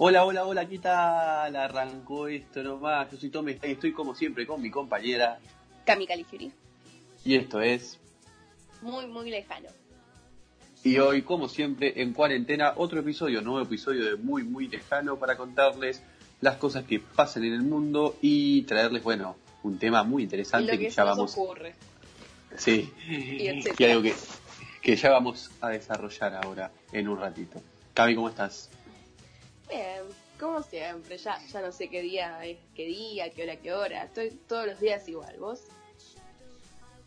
Hola, hola, hola, ¿qué tal? Arrancó esto nomás. Yo soy Tommy y estoy como siempre con mi compañera Cami Caligiuri. Y esto es. Muy, muy lejano. Y hoy, como siempre, en cuarentena, otro episodio, nuevo episodio de Muy, muy lejano para contarles las cosas que pasan en el mundo y traerles, bueno, un tema muy interesante que, ya vamos. Ocurre. Sí, y, algo que, que ya vamos a desarrollar ahora en un ratito. Cami, ¿cómo estás? Bien, como siempre, ya, ya no sé qué día es, qué día, qué hora, qué hora. Estoy todos los días igual, ¿vos?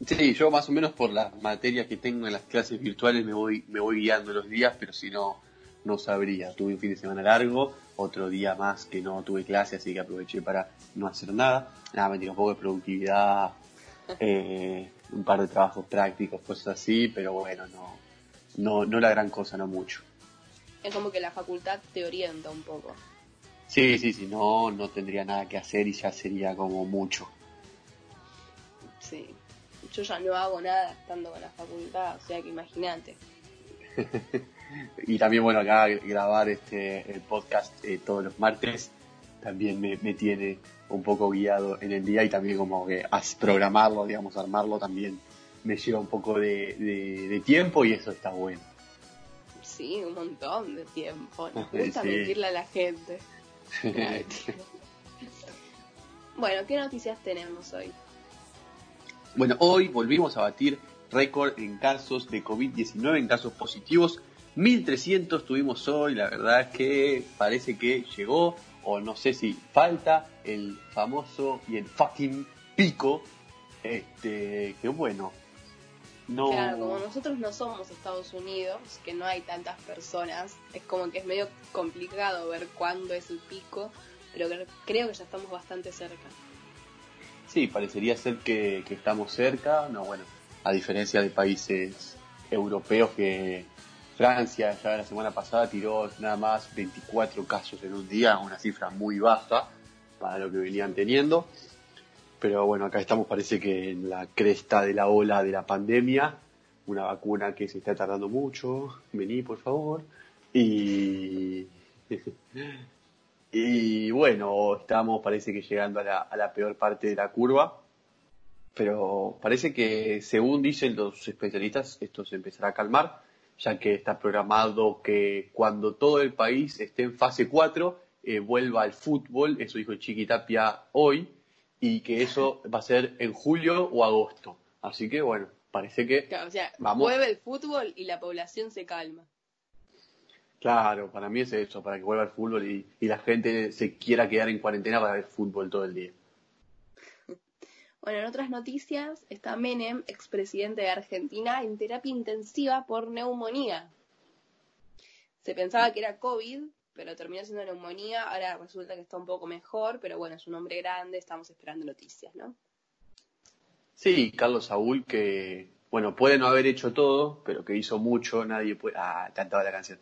Sí, yo más o menos por las materias que tengo en las clases virtuales me voy, me voy guiando los días, pero si no, no sabría. Tuve un fin de semana largo, otro día más que no tuve clase, así que aproveché para no hacer nada. Nada, me un poco de productividad, eh, un par de trabajos prácticos, cosas así, pero bueno, no, no, no la gran cosa, no mucho. Es como que la facultad te orienta un poco. Sí, sí, sí, no, no tendría nada que hacer y ya sería como mucho. Sí, yo ya no hago nada estando con la facultad, o sea que imagínate. y también, bueno, acá grabar este el podcast eh, todos los martes también me, tiene un poco guiado en el día y también como que programarlo, digamos, armarlo también me lleva un poco de tiempo y eso está bueno sí, un montón de tiempo. Nos gusta mentirle a la gente. bueno, ¿qué noticias tenemos hoy? Bueno, hoy volvimos a batir récord en casos de COVID-19, en casos positivos. 1300 tuvimos hoy, la verdad es que parece que llegó, o no sé si falta, el famoso y el fucking pico. Este, que bueno, Claro, como nosotros no somos Estados Unidos, que no hay tantas personas, es como que es medio complicado ver cuándo es el pico, pero creo que ya estamos bastante cerca. Sí, parecería ser que, estamos cerca, no, bueno, a diferencia de países europeos que Francia ya la semana pasada tiró nada más 24 casos en un día, una cifra muy baja para lo que venían teniendo. Pero bueno, acá estamos, parece que en la cresta de la ola de la pandemia, una vacuna que se está tardando mucho, vení por favor. Y, y bueno, estamos, parece que llegando a la, a la peor parte de la curva. Pero parece que, según dicen los especialistas, esto se empezará a calmar, ya que está programado que cuando todo el país esté en fase 4, eh, vuelva al fútbol, eso dijo Chiquitapia hoy, y que eso va a ser en julio o agosto. Así que bueno, parece que... Claro, o sea, vuelve el fútbol y la población se calma. Claro, para mí es eso, para que vuelva el fútbol y, la gente se quiera quedar en cuarentena para ver fútbol todo el día. Bueno, en otras noticias está Menem, expresidente de Argentina, en terapia intensiva por neumonía. Se pensaba que era COVID, pero terminó siendo neumonía, ahora resulta que está un poco mejor, pero bueno, es un hombre grande, estamos esperando noticias, ¿no? Sí, Carlos Saúl, que, bueno, puede no haber hecho todo, pero que hizo mucho, nadie puede... Ah, cantaba la canción.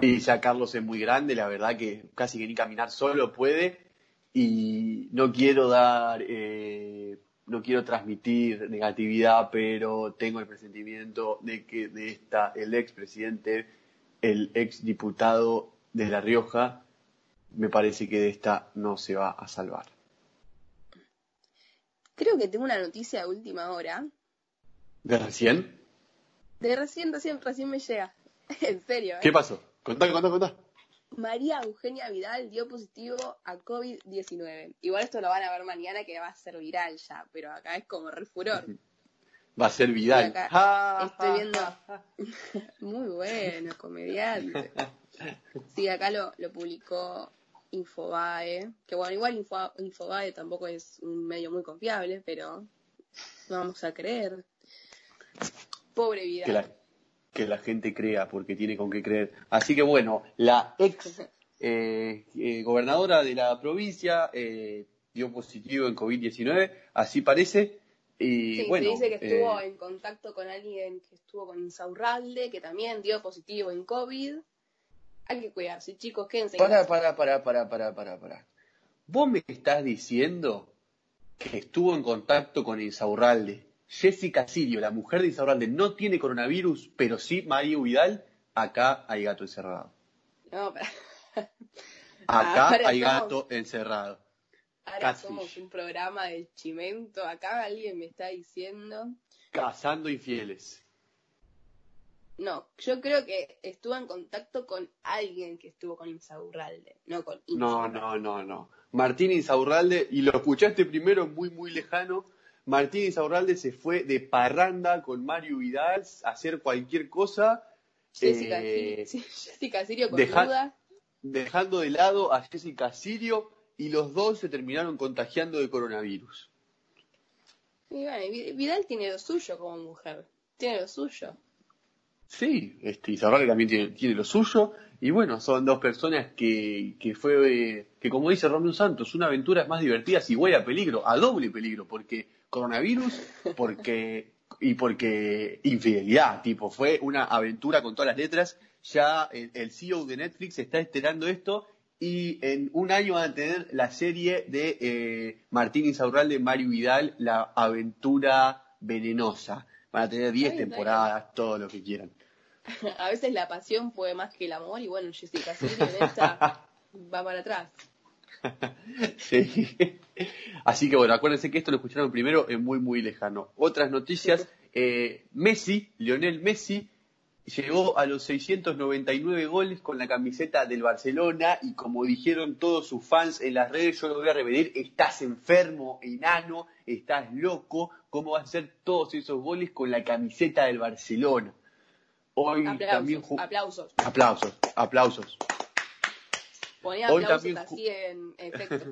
Y ya Carlos es muy grande, la verdad que casi que ni caminar solo puede. Y no quiero dar eh, no quiero transmitir negatividad, pero tengo el presentimiento de que de esta, el ex presidente, el ex diputado de La Rioja, me parece que de esta no se va a salvar. Creo que tengo una noticia de última hora. ¿De recién? De recién, recién, recién me llega. en serio. ¿eh? ¿Qué pasó? Contá, contá, contá. María Eugenia Vidal dio positivo a COVID-19. Igual esto lo van a ver mañana que va a ser viral ya, pero acá es como re furor. Va a ser Vidal. estoy viendo. Muy bueno, comediante. Sí, acá lo, lo publicó Infobae. Que bueno, igual Infobae tampoco es un medio muy confiable, pero no vamos a creer. Pobre Vidal que la gente crea, porque tiene con qué creer. Así que bueno, la ex eh, eh, gobernadora de la provincia eh, dio positivo en COVID-19, así parece. Y sí, bueno, se dice que estuvo en contacto con alguien que estuvo con Insaurralde, que también dio positivo en COVID. Hay que cuidarse, chicos, quédense. Para, para, para, para, para, para, para. ¿Vos me estás diciendo que estuvo en contacto con Insaurralde Jessica Sirio, la mujer de Insaurralde, no tiene coronavirus, pero sí Mario Vidal, acá hay gato encerrado. No, pero... Acá Ahora hay gato encerrado. Ahora Catfish. somos un programa del chimento. Acá alguien me está diciendo. Cazando infieles. No, yo creo que estuvo en contacto con alguien que estuvo con Insaurralde, no con No, Insaurralde. no, no, no. Martín Insaurralde, y lo escuchaste primero muy, muy lejano, Martín Insaurralde se fue de parranda con Mario Vidal a hacer cualquier cosa, Jessica, eh, Jessica Sirio con deja- duda. dejando de lado a Jessica Sirio, y los dos se terminaron contagiando de coronavirus. Y bueno, Vidal tiene lo suyo como mujer. Tiene lo suyo. Sí, este, Insaurralde también tiene, tiene lo suyo, y bueno, son dos personas que, que fue, eh, que como dice Romeo Santos, una aventura es más divertida si huele a peligro, a doble peligro, porque coronavirus, porque, y porque infidelidad, tipo, fue una aventura con todas las letras, ya el, el CEO de Netflix está esperando esto, y en un año van a tener la serie de eh, Martín Insaurralde, Mario Vidal, la aventura venenosa. Van a tener 10 Está bien, está temporadas, todo lo que quieran. A veces la pasión puede más que el amor y bueno, Jessica en esta va para atrás. Sí. Así que bueno, acuérdense que esto lo escucharon primero en muy, muy lejano. Otras noticias, eh, Messi, Lionel Messi, llegó a los 699 goles con la camiseta del Barcelona y como dijeron todos sus fans en las redes, yo lo voy a repetir, estás enfermo, enano, estás loco, ¿cómo vas a hacer todos esos goles con la camiseta del Barcelona? Hoy también Aplausos, aplausos, aplausos. Ponía Hoy también así en efecto.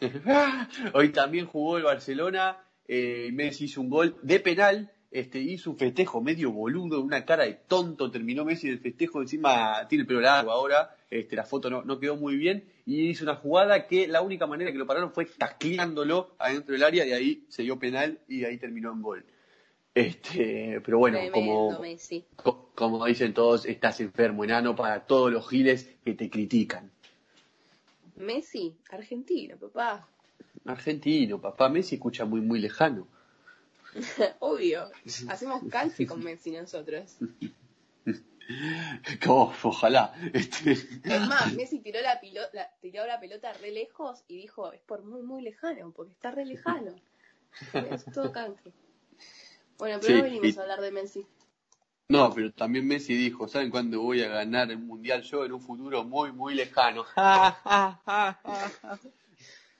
Hoy también jugó el Barcelona, eh, Messi hizo un gol de penal, este, hizo un festejo medio boludo, una cara de tonto, terminó Messi el festejo, encima tiene el pelo largo ahora, este, la foto no, no quedó muy bien, y hizo una jugada que la única manera que lo pararon fue tacleándolo adentro del área, y ahí se dio penal y ahí terminó en gol. Este, pero bueno, Tremendo, como, Messi. co- como dicen todos, estás enfermo, enano, para todos los giles que te critican. Messi, argentino, papá. Argentino, papá Messi escucha muy, muy lejano. Obvio. Hacemos calci con Messi nosotros. Como, ojalá. Este, Es más, Messi tiró la, la- tiró la pelota re lejos y dijo, es por muy, muy lejano, porque está re lejano. Es todo canque. Bueno, pero Sí, no venimos y- a hablar de Messi. No, pero también Messi dijo, ¿saben cuándo voy a ganar el Mundial yo? En un futuro muy, muy lejano.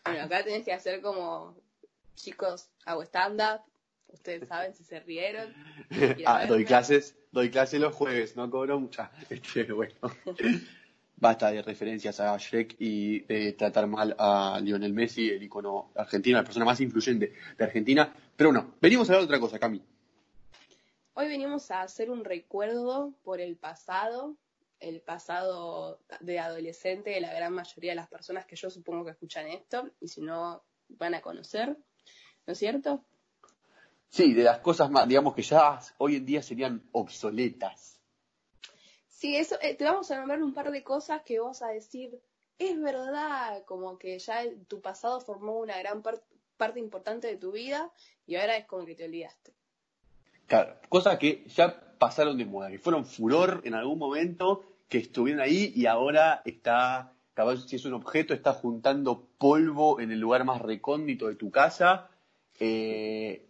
Bueno, acá tenés que hacer como, chicos, hago stand-up. Ustedes saben si se rieron. Ah, doy clases, doy clases los jueves, no cobro mucha. Este, bueno. Basta de referencias a Shrek y de tratar mal a Lionel Messi, el icono argentino, la persona más influyente de Argentina. Pero bueno, venimos a hablar de otra cosa, Cami. Hoy venimos a hacer un recuerdo por el pasado, el pasado de adolescente de la gran mayoría de las personas que yo supongo que escuchan esto, y si no van a conocer, ¿no es cierto? Sí, de las cosas más, digamos que ya hoy en día serían obsoletas. Sí, eso, eh, te vamos a nombrar un par de cosas que vos a decir, es verdad, como que ya tu pasado formó una gran par- parte importante de tu vida y ahora es como que te olvidaste. Claro, cosas que ya pasaron de moda, que fueron furor en algún momento, que estuvieron ahí y ahora está, si es un objeto, está juntando polvo en el lugar más recóndito de tu casa. Eh,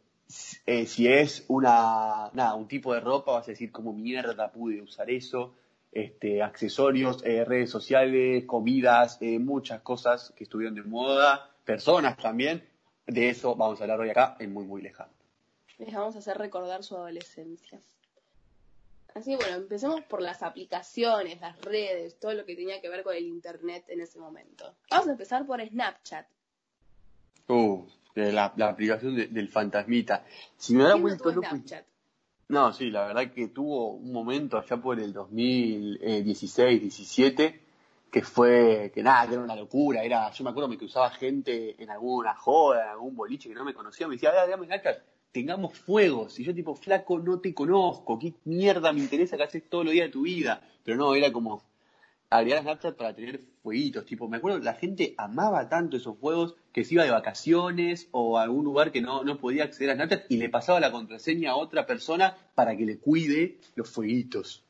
eh, si es una, nada, un tipo de ropa, vas a decir, ¿cómo mierda pude usar eso? Este, accesorios, eh, redes sociales, comidas, muchas cosas que estuvieron de moda, personas también. De eso vamos a hablar hoy acá en Muy Muy Lejano. Les vamos a hacer recordar su adolescencia. Así que bueno, empecemos por las aplicaciones, las redes, todo lo que tenía que ver con el internet en ese momento. Vamos a empezar por Snapchat. Uh, la, la aplicación de- del fantasmita. Si me da ¿Quién no vuelto loco. Snapchat? No, sí, la verdad que tuvo un momento allá por el 2016, 17, que fue, que nada, que era una locura. Era, yo me acuerdo me cruzaba gente en alguna joda, en algún boliche que no me conocía, me decía, "Ah, dame Snapchat, tengamos fuegos. Y yo tipo, flaco, no te conozco, qué mierda me interesa que haces todos los días de tu vida. Pero no, era como, agregar Snapchat para tener fueguitos. Tipo, me acuerdo, la gente amaba tanto esos juegos que se iba de vacaciones o a algún lugar que no, no podía acceder a Snapchat y le pasaba la contraseña a otra persona para que le cuide los fueguitos.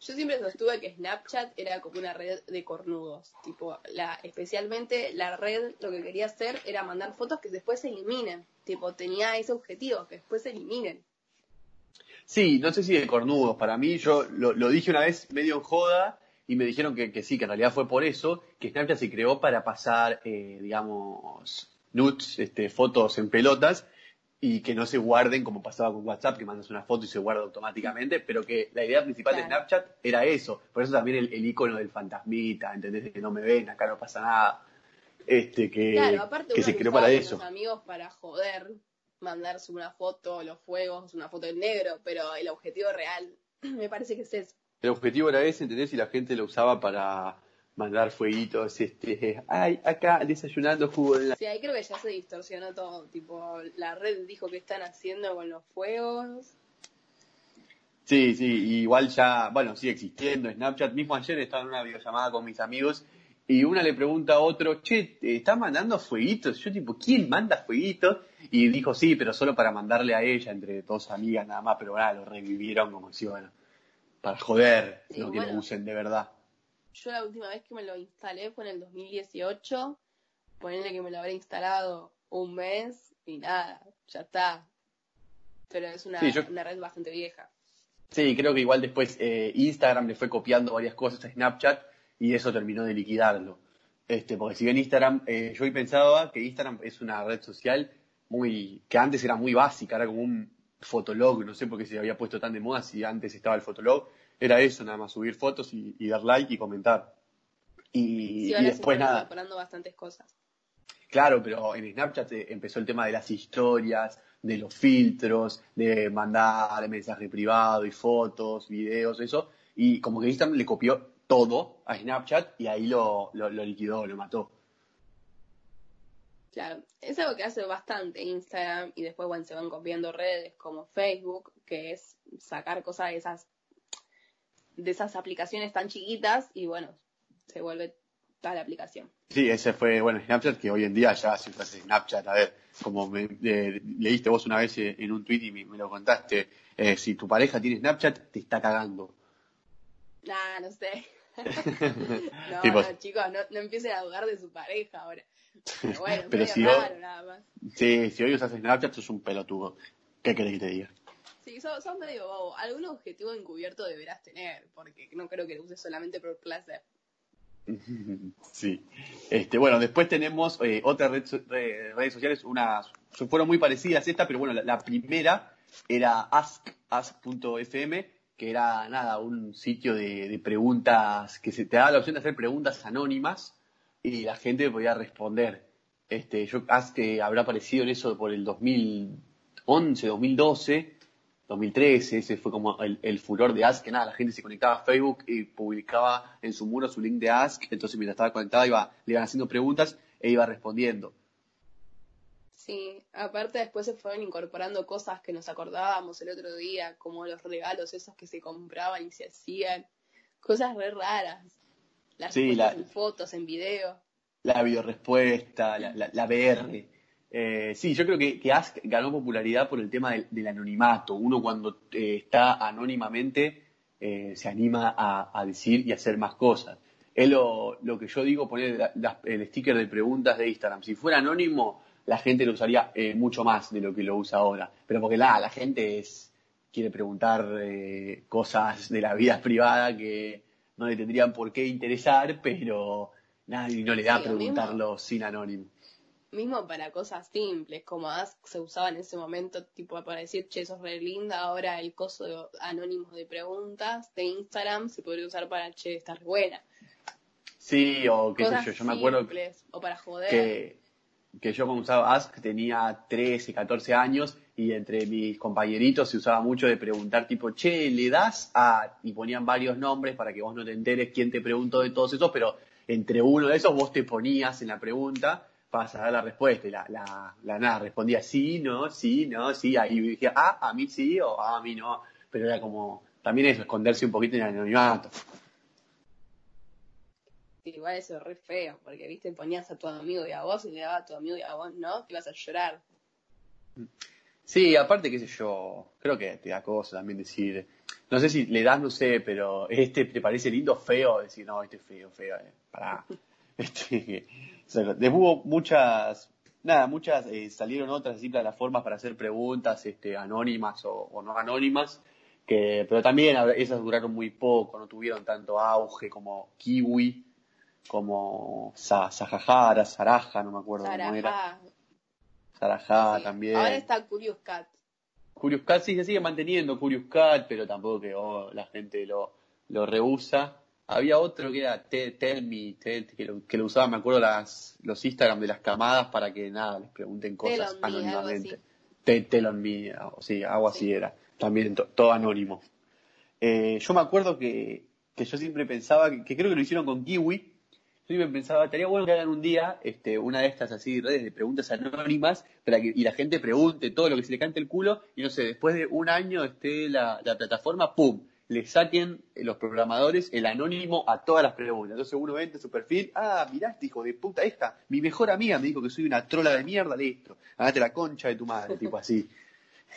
Yo siempre sostuve que Snapchat era como una red de cornudos. Tipo, la, especialmente la red lo que quería hacer era mandar fotos que después se eliminen. Tipo, tenía ese objetivo, que después se eliminen. Sí, no sé si de cornudos. Para mí, yo lo, lo dije una vez medio en joda y me dijeron que, que, sí, que en realidad fue por eso que Snapchat se creó para pasar, eh, digamos, nudes, este, fotos en pelotas y que no se guarden como pasaba con WhatsApp, que mandas una foto y se guarda automáticamente, pero que la idea principal de Snapchat era eso. Por eso también el, el, icono del fantasmita, ¿entendés? Que no me ven, acá no pasa nada. Este, que, claro, aparte que se creó para eso. Los amigos para joder, mandarse una foto, los fuegos, una foto en negro, pero el objetivo real me parece que es eso. El objetivo era ese, ¿entendés? Y la gente lo usaba para mandar fueguitos, este, ay, acá desayunando jugo en la... Sí, ahí creo que ya se distorsionó todo, tipo, la red dijo que están haciendo con los fuegos. Sí, sí, igual ya, bueno, sigue existiendo Snapchat, mismo ayer estaba en una videollamada con mis amigos y una le pregunta a otro, che, ¿está mandando fueguitos? Yo tipo, ¿quién manda fueguitos? Y dijo, sí, pero solo para mandarle a ella, entre dos amigas nada más, pero bueno, lo revivieron como si, bueno, para joder, Sí, no que lo usen de verdad. Yo la última vez que me lo instalé fue en el 2018, ponerle que me lo habré instalado un mes y nada, ya está. Pero es una, Sí, yo- una red bastante vieja. Sí, creo que igual después eh, Instagram le fue copiando varias cosas a Snapchat y eso terminó de liquidarlo. Este, porque si bien Instagram, eh, yo hoy pensaba que Instagram es una red social muy, que antes era muy básica, era como un fotolog, no sé por qué se había puesto tan de moda si antes estaba el fotolog, era eso, nada más subir fotos y, y dar like y comentar. Y, Sí, ahora después nada, incorporando bastantes cosas. Claro, pero en Snapchat empezó el tema de las historias, de los filtros, de mandar mensaje privado y fotos, videos, eso. Y como que Instagram le copió todo a Snapchat y ahí lo, lo, lo liquidó, lo mató. Claro, es algo que hace bastante Instagram y después, bueno, se van copiando redes como Facebook, que es sacar cosas de esas, de esas aplicaciones tan chiquitas y bueno, se vuelve toda la aplicación. Sí, ese fue, bueno, Snapchat, que hoy en día ya se hace Snapchat. A ver, como me, eh, leíste vos una vez eh, en un tweet y me, me lo contaste, eh, si tu pareja tiene Snapchat, te está cagando. Nah, no sé. no, chicos, no, no empiecen a dudar de su pareja ahora. Pero bueno, Pero si raro nada más. Sí, si hoy usas Snapchat, sos un pelotudo. ¿Qué querés que te diga? Sí, sos medio bobo. Algún objetivo encubierto deberás tener, porque no creo que lo uses solamente por placer. Sí. Este, bueno, después tenemos eh, otras red redes sociales, unas fueron muy parecidas a esta, pero bueno, la, primera era ask, ask.fm, que era nada, un sitio de, de preguntas, que se te daba la opción de hacer preguntas anónimas y la gente podía responder. Este, yo Ask eh, habrá aparecido en eso por el 2011, 2012, 2013, ese fue como el, el furor de Ask, que nada, la gente se conectaba a Facebook y publicaba en su muro su link de Ask, entonces mientras estaba conectada iba, le iban haciendo preguntas e iba respondiendo. Sí, aparte después se fueron incorporando cosas que nos acordábamos el otro día, como los regalos esos que se compraban y se hacían, cosas re raras. Las Sí, respuestas la- en fotos, en video. La videorespuesta, la, la, la VR. Eh, sí, yo creo que, que Ask ganó popularidad por el tema del, del anonimato. Uno cuando eh, está anónimamente eh, se anima a, a decir y a hacer más cosas. Es lo, lo que yo digo, poner la- la- el sticker de preguntas de Instagram. Si fuera anónimo, la gente lo usaría mucho más de lo que lo usa ahora. Pero porque la, la gente es, quiere preguntar cosas de la vida privada que no le tendrían por qué interesar, pero nadie no le da Sí, mismo. preguntarlo sin anónimo. Mismo para cosas simples, como Ask se usaba en ese momento, tipo para decir, che, sos re linda, ahora el coso de anónimos de preguntas de Instagram se podría usar para, che, estás buena. Sí, o qué sé yo, yo me acuerdo simples, o para joder. que, que yo cuando usaba Ask tenía 13, 14 años y entre mis compañeritos se usaba mucho de preguntar tipo, che, le das a... y ponían varios nombres para que vos no te enteres quién te preguntó de todos esos, pero entre uno de esos vos te ponías en la pregunta para saber la respuesta y la, la, la nada, respondía sí, no, sí, no, sí, ahí dije, ah, a mí sí o ah, a mí no, pero era como, también eso, esconderse un poquito en el anonimato. igual eso es re feo, porque viste, ponías a tu amigo y a vos y le daba a tu amigo y a vos no, te ibas a llorar. Sí, aparte, qué sé yo, creo que te da cosa también decir, no sé si le das, no sé, pero este te parece lindo feo, decir, no, este es feo, feo, eh, pará. Este, hubo muchas, nada, muchas, eh, salieron otras así plataformas para hacer preguntas, este, anónimas o, no anónimas, que, pero también esas duraron muy poco, no tuvieron tanto auge como Kiwi, como Sajajara, Saraja, no me acuerdo cómo era. Sarajá también. Ahora está Curious Cat. Curious Cat sí se sigue manteniendo, Curious Cat, pero tampoco que oh, la gente lo, lo rehúsa. Había otro que era Tell Me, que, lo, que lo usaba, me acuerdo, las, los Instagram de las camadas para que nada, les pregunten cosas anónimamente. Tell on Me, sí, algo así era. También todo anónimo. Eh, yo me acuerdo que, que yo siempre pensaba, que, que creo que lo hicieron con Kiwi, yo me pensaba, estaría bueno que hagan un día este, una de estas así redes de preguntas anónimas para que y la gente pregunte todo lo que se le cante el culo y no sé, después de un año esté la, plataforma, ¡pum! Le saquen los programadores el anónimo a todas las preguntas. Entonces uno ve en su perfil, ah, mirá este hijo de puta esta, mi mejor amiga me dijo que soy una trola de mierda, listo, hágate la concha de tu madre, tipo así.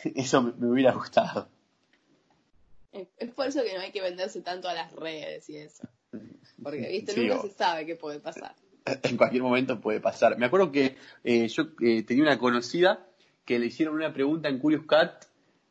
Eso me, hubiera gustado. Es por eso que no hay que venderse tanto a las redes y eso. Porque, viste, nunca se sabe qué puede pasar. En cualquier momento puede pasar. Me acuerdo que eh, yo eh, tenía una conocida que le hicieron una pregunta en Curious Cat.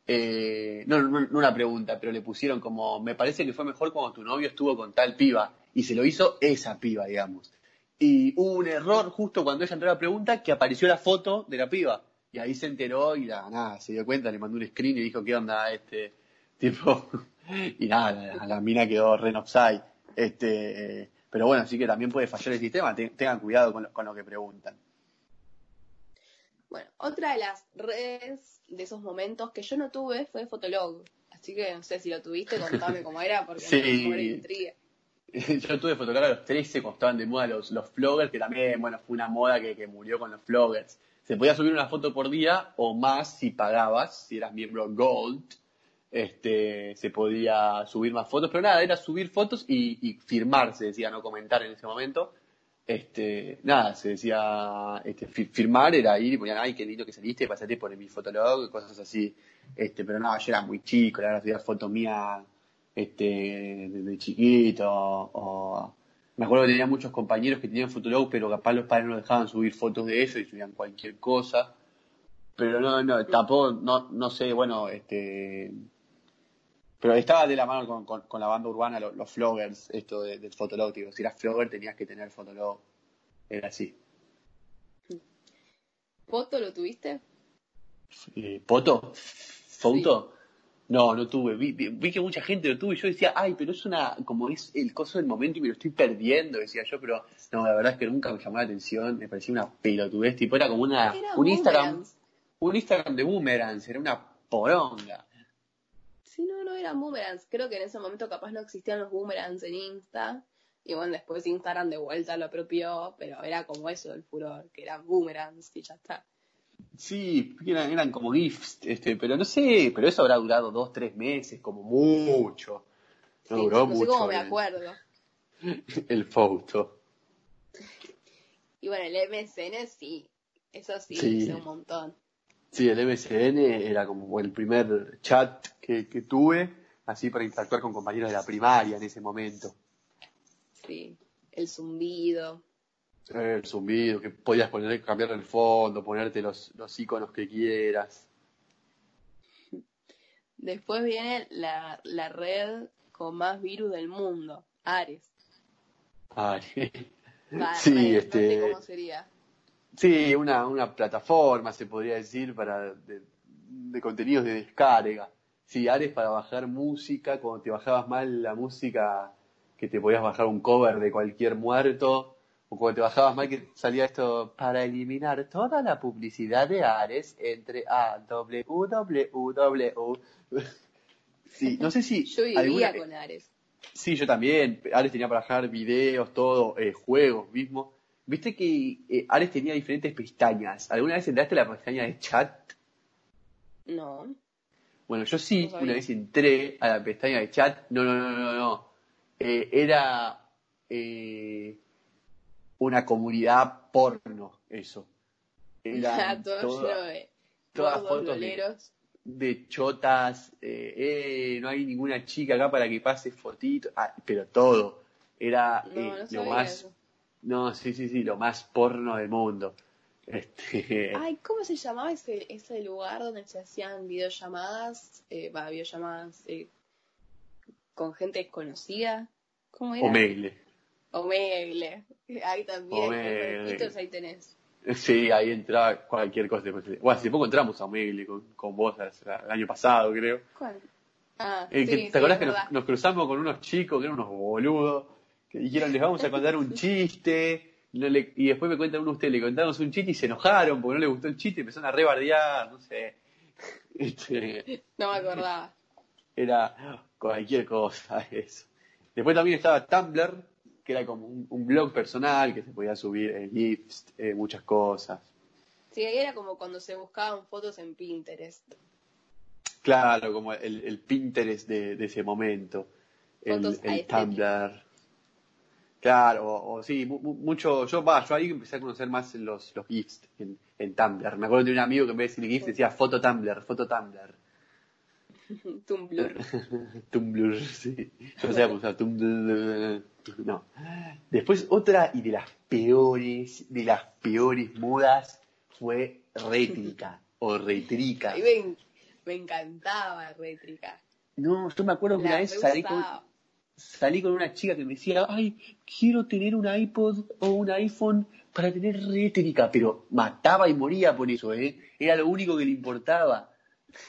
Eh, no, no, una pregunta, pero le pusieron como, me parece que fue mejor cuando tu novio estuvo con tal piba. Y se lo hizo esa piba, digamos. Y hubo un error justo cuando ella entró a la pregunta que apareció la foto de la piba. Y ahí se enteró y nada, se dio cuenta, le mandó un screen y dijo, ¿qué onda este tipo? y nada, la, la mina quedó re. Este, pero bueno, así que también puede fallar el sistema, tengan cuidado con lo, que preguntan. Bueno, otra de las redes de esos momentos que yo no tuve fue Fotolog. Así que no sé si lo tuviste, contame cómo era, porque sí. me intriga. Yo tuve Fotolog a los 13 cuando estaban de moda los, los vloggers, que también, bueno, fue una moda que, que murió con los vloggers. Se podía subir una foto por día o más si pagabas, si eras miembro Gold este, se podía subir más fotos, pero nada, era subir fotos y, firmar, se decía, no comentar en ese momento. Este, nada, se decía, este, firmar era ir y ponían, ay, qué lindo que saliste, pasate por mi fotolog, cosas así. Este, pero nada, yo era muy chico, la verdad, fotos mías, este, desde chiquito, o, me acuerdo que tenía muchos compañeros que tenían fotolog, pero capaz los padres no dejaban subir fotos de ellos y subían cualquier cosa. Pero no, no, tampoco, no, no sé, bueno, este, pero estaba de la mano con, la banda urbana, los, los floggers, esto del fotolog. Digo, si eras flogger tenías que tener fotolog. Era así. ¿Foto lo tuviste? Eh, ¿Foto? No, no tuve. Vi, que mucha gente lo tuvo y yo decía, ay, pero es una, como es el coso del momento y me lo estoy perdiendo, decía yo, pero no, la verdad es que nunca me llamó la atención, me parecía una pelotudez, tipo, era como una, un Instagram, un Instagram de boomerangs, era una poronga. Sí, no, no eran boomerangs. Creo que en ese momento capaz no existían los boomerangs en Insta. Y bueno, después Instagram de vuelta lo apropió, pero era como eso el furor, que eran boomerangs y ya está. Sí, eran, eran como gifs, este, pero no sé, pero eso habrá durado dos, tres meses, como mucho. No duró mucho. como me acuerdo. El foto. Y bueno, el MSN sí, eso sí, sí. un montón. Sí, el MSN era como el primer chat que, tuve, así para interactuar con compañeros de la primaria en ese momento. Sí, el zumbido. El zumbido, que podías poner, cambiar el fondo, ponerte los, los iconos que quieras. Después viene la, la red con más virus del mundo, Ares. Ares. sí, este. cómo sería. Sí, una, una plataforma, se podría decir, para de, contenidos de descarga. Sí, Ares para bajar música, cuando te bajabas mal la música, que te podías bajar un cover de cualquier muerto, o cuando te bajabas mal que salía esto, para eliminar toda la publicidad de Ares entre A, W, W, W. Sí, no sé si... Yo vivía con Ares. Sí, yo también. Ares tenía para bajar videos, todo, eh, juegos mismo. Viste que eh, Ares tenía diferentes pestañas. ¿Alguna vez entraste a la pestaña de chat? No. Bueno, yo sí, una vez entré a la pestaña de chat. No, no, no, no, no. Eh, era. Eh, una comunidad porno, eso. Era todo, de todas fotos de, chotas, eh, eh, no hay ninguna chica acá para que pase fotitos, ah, pero todo. Era lo más... No, sí, sí, sí, lo más porno del mundo. Este... Ay, ¿cómo se llamaba ese, ese lugar donde se hacían videollamadas? Eh, va, videollamadas eh, con gente desconocida. ¿Cómo era? Omegle. Omegle. Ahí también, ahí tenés. Sí, ahí entra cualquier cosa. Bueno, hace poco entramos a Omegle con, con vos el año pasado, creo. ¿Cuál? Ah, eh, sí, ¿Te acordás que nos, cruzamos con unos chicos que eran unos boludos? Que dijeron, les vamos a contar un chiste. y después me cuentan uno ustedes, le contamos un chiste y se enojaron porque no les gustó el chiste y empezaron a rebardear, no sé. Este, no me acordaba. Era cualquier cosa eso. Después también estaba Tumblr, que era como un, blog personal que se podía subir eh, GIFs, eh, muchas cosas. Sí, ahí era como cuando se buscaban fotos en Pinterest. Claro, como el, Pinterest de, ese momento. el, el Tumblr. Claro, o, sí, mucho. Yo, va, yo ahí empecé a conocer más los, los GIFs en, en Tumblr. Me acuerdo de un amigo que en vez de decir GIF decía foto Tumblr, foto Tumblr. Tumblr. Tumblr, sí. Yo no sé usar Tumblr. No. Después otra y de las peores, de las peores modas fue rétrica o rétrica. Me, me, encantaba rétrica. No, yo me acuerdo que una vez salí con, salí con una chica que me decía, ay, quiero tener un iPod o un iPhone para tener rétrica, pero mataba y moría por eso, ¿eh? Era lo único que le importaba.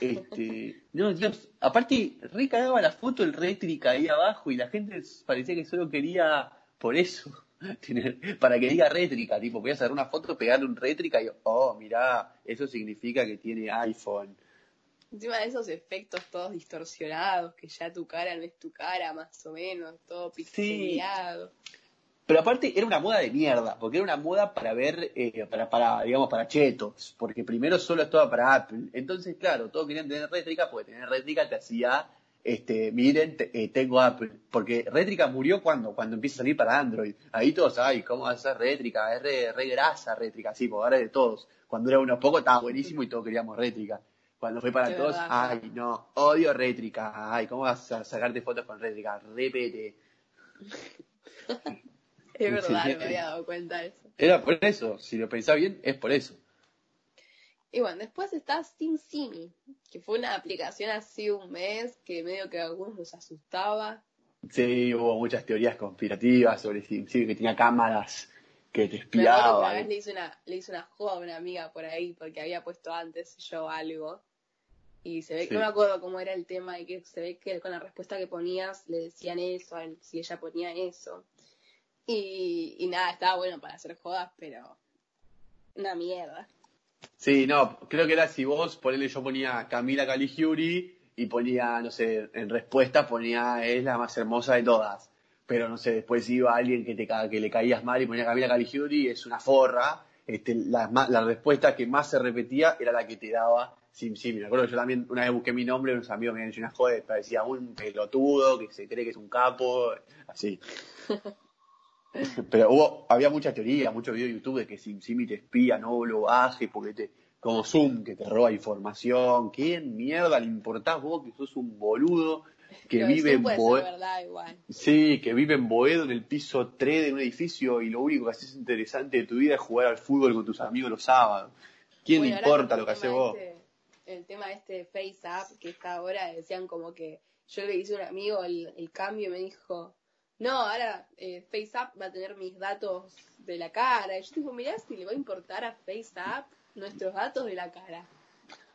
Este, no, Dios, aparte, recagaba la foto el rétrica ahí abajo y la gente parecía que solo quería por eso, tener, para que diga rétrica, tipo, voy a hacer una foto, pegarle un rétrica y, oh, mirá, eso significa que tiene iPhone. Encima de esos efectos todos distorsionados, que ya tu cara no es tu cara, más o menos, todo pixelado. Pero aparte era una moda de mierda, porque era una moda para ver, eh, para, para, digamos, para chetos, porque primero solo estaba para Apple. Entonces, claro, todos querían tener rétrica, porque tener rétrica te hacía, este, miren, eh, tengo Apple. Porque rétrica murió cuando, cuando empieza a salir para Android. Ahí todos, ay, ¿cómo va a ser rétrica? Es re, grasa rétrica, sí, porque ahora es de todos. Cuando era unos pocos estaba buenísimo y todos queríamos rétrica. Cuando fue para todos, ay, no, odio rétrica, ay, ¿cómo vas a sacarte fotos con rétrica? Repete. Es verdad, me había dado cuenta de eso. Era por eso, si lo pensás bien, es por eso. Y bueno, después está SimSimi, que fue una aplicación así un mes que medio que a algunos nos asustaba. Sí, hubo muchas teorías conspirativas sobre SimSimi, que tenía cámaras que te espiaban. una vez le hice una, le hice una joda a una amiga por ahí porque había puesto antes yo algo. Y se ve que no me acuerdo cómo era el tema y que se ve que con la respuesta que ponías le decían eso, si ella ponía eso. Y, nada, estaba bueno para hacer jodas, pero una mierda. Sí, no, creo que era si vos, ponele, yo ponía Camila Caligiuri y ponía, no sé, en respuesta ponía es la más hermosa de todas. Pero no sé, después iba alguien que, te, que le caías mal y ponía Camila Caligiuri, es una forra. Este, la, la respuesta que más se repetía era la que te daba Sim Sim. Me acuerdo que yo también una vez busqué mi nombre, unos amigos me una joda, parecía un pelotudo que se cree que es un capo, así. Pero hubo, había mucha teoría, muchos videos de YouTube de que SimSimi te espía, no lo bajes porque te, como Zoom, que te roba información. ¿Quién mierda le importás vos que sos un boludo que vive en Boedo? Sí, que vive en Boedo en el piso 3 de un edificio y lo único que haces interesante de tu vida es jugar al fútbol con tus amigos los sábados. ¿Quién le importa lo que haces vos? Este, el tema de este Face App que está ahora, decían como que yo le hice a un amigo el, el cambio y me dijo, no, ahora eh, FaceApp va a tener mis datos de la cara. Y yo digo, mirá si le va a importar a FaceApp nuestros datos de la cara.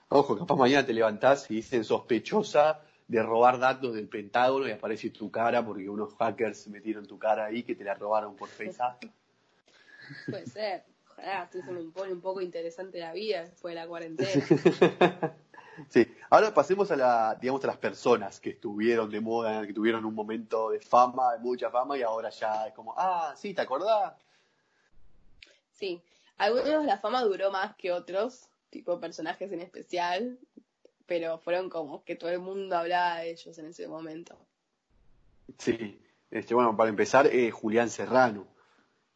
Ojo, capaz mañana te levantás y dicen sospechosa de robar datos del Pentágono y aparece tu cara porque unos hackers metieron tu cara ahí que te la robaron por FaceApp. Puede ser. Ojalá, esto se me pone un poco interesante la vida después de la cuarentena. Sí, ahora pasemos a la, digamos, a las personas que estuvieron de moda, que tuvieron un momento de fama, de mucha fama, y ahora ya es como, ah, sí, ¿te acordás? Sí, algunos la fama duró más que otros, tipo personajes en especial, pero fueron como que todo el mundo hablaba de ellos en ese momento. Sí, este, bueno, para empezar, eh, Julián Serrano.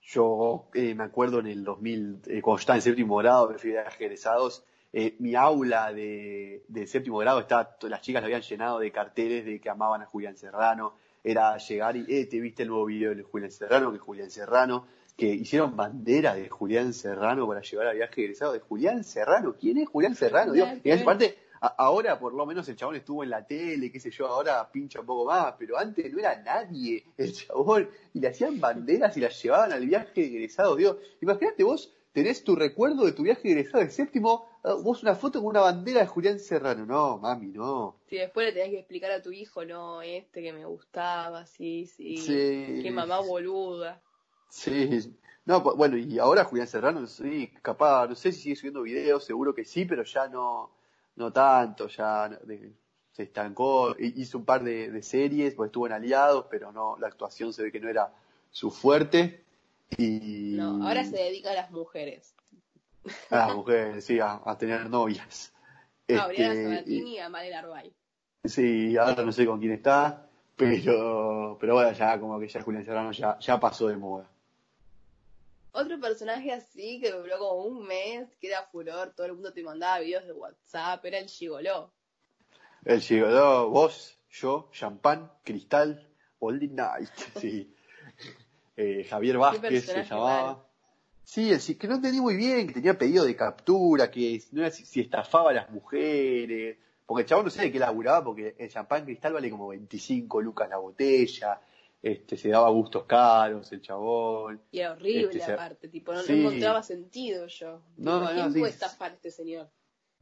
Yo eh, me acuerdo en el 2000, eh, cuando estaba en séptimo grado, me fui de egresados, eh, mi aula de, de séptimo grado, estaba, las chicas lo habían llenado de carteles de que amaban a Julián Serrano, era llegar y, eh, te viste el nuevo video de Julián Serrano, que Julián Serrano, que hicieron bandera de Julián Serrano para llevar a viaje egresado de Julián Serrano. ¿Quién es Julián Serrano? Digo, y en parte, a- ahora por lo menos el chabón estuvo en la tele, qué sé yo, ahora pincha un poco más, pero antes no era nadie el chabón, y le hacían banderas y las llevaban al viaje egresado. Digo, imagínate vos tenés tu recuerdo de tu viaje egresado de séptimo, ah, vos una foto con una bandera de Julián Serrano. No, mami, no. Si después le tenés que explicar a tu hijo, no, este que me gustaba, sí, sí. Sí. Qué mamá boluda. Sí, no, pu- bueno, y ahora Julián Serrano, sí, capaz, no sé si sigue subiendo videos, seguro que sí, pero ya no, no tanto, ya no- de- se estancó, hi- hizo un par de, de series, pues estuvo en Aliados, pero no, la actuación se ve que no era su fuerte, y No, ahora se dedica a las mujeres. a las mujeres, sí, a, a tener novias. A Oriana Este, y a Arbay. y- sí, ahora no sé con quién está, pero, pero bueno, ya como que ya Julián Serrano ya, ya pasó de moda. Otro personaje así que duró como un mes, que era furor, todo el mundo te mandaba videos de WhatsApp, era el gigoló. El Gigoló, vos, yo, Champán, Cristal, the Night, sí. Eh, Javier Vázquez se llamaba. Sí, el, que no entendí muy bien, que tenía pedido de captura, que no era si, si estafaba a las mujeres, porque el chabón no sé de qué laburaba, porque el champán cristal vale como 25 lucas la botella, este, se daba gustos caros el chabón. Y era horrible Este, se- aparte, tipo, no, no encontraba sentido yo. No, no, ¿Quién sí. puede estafar a este señor?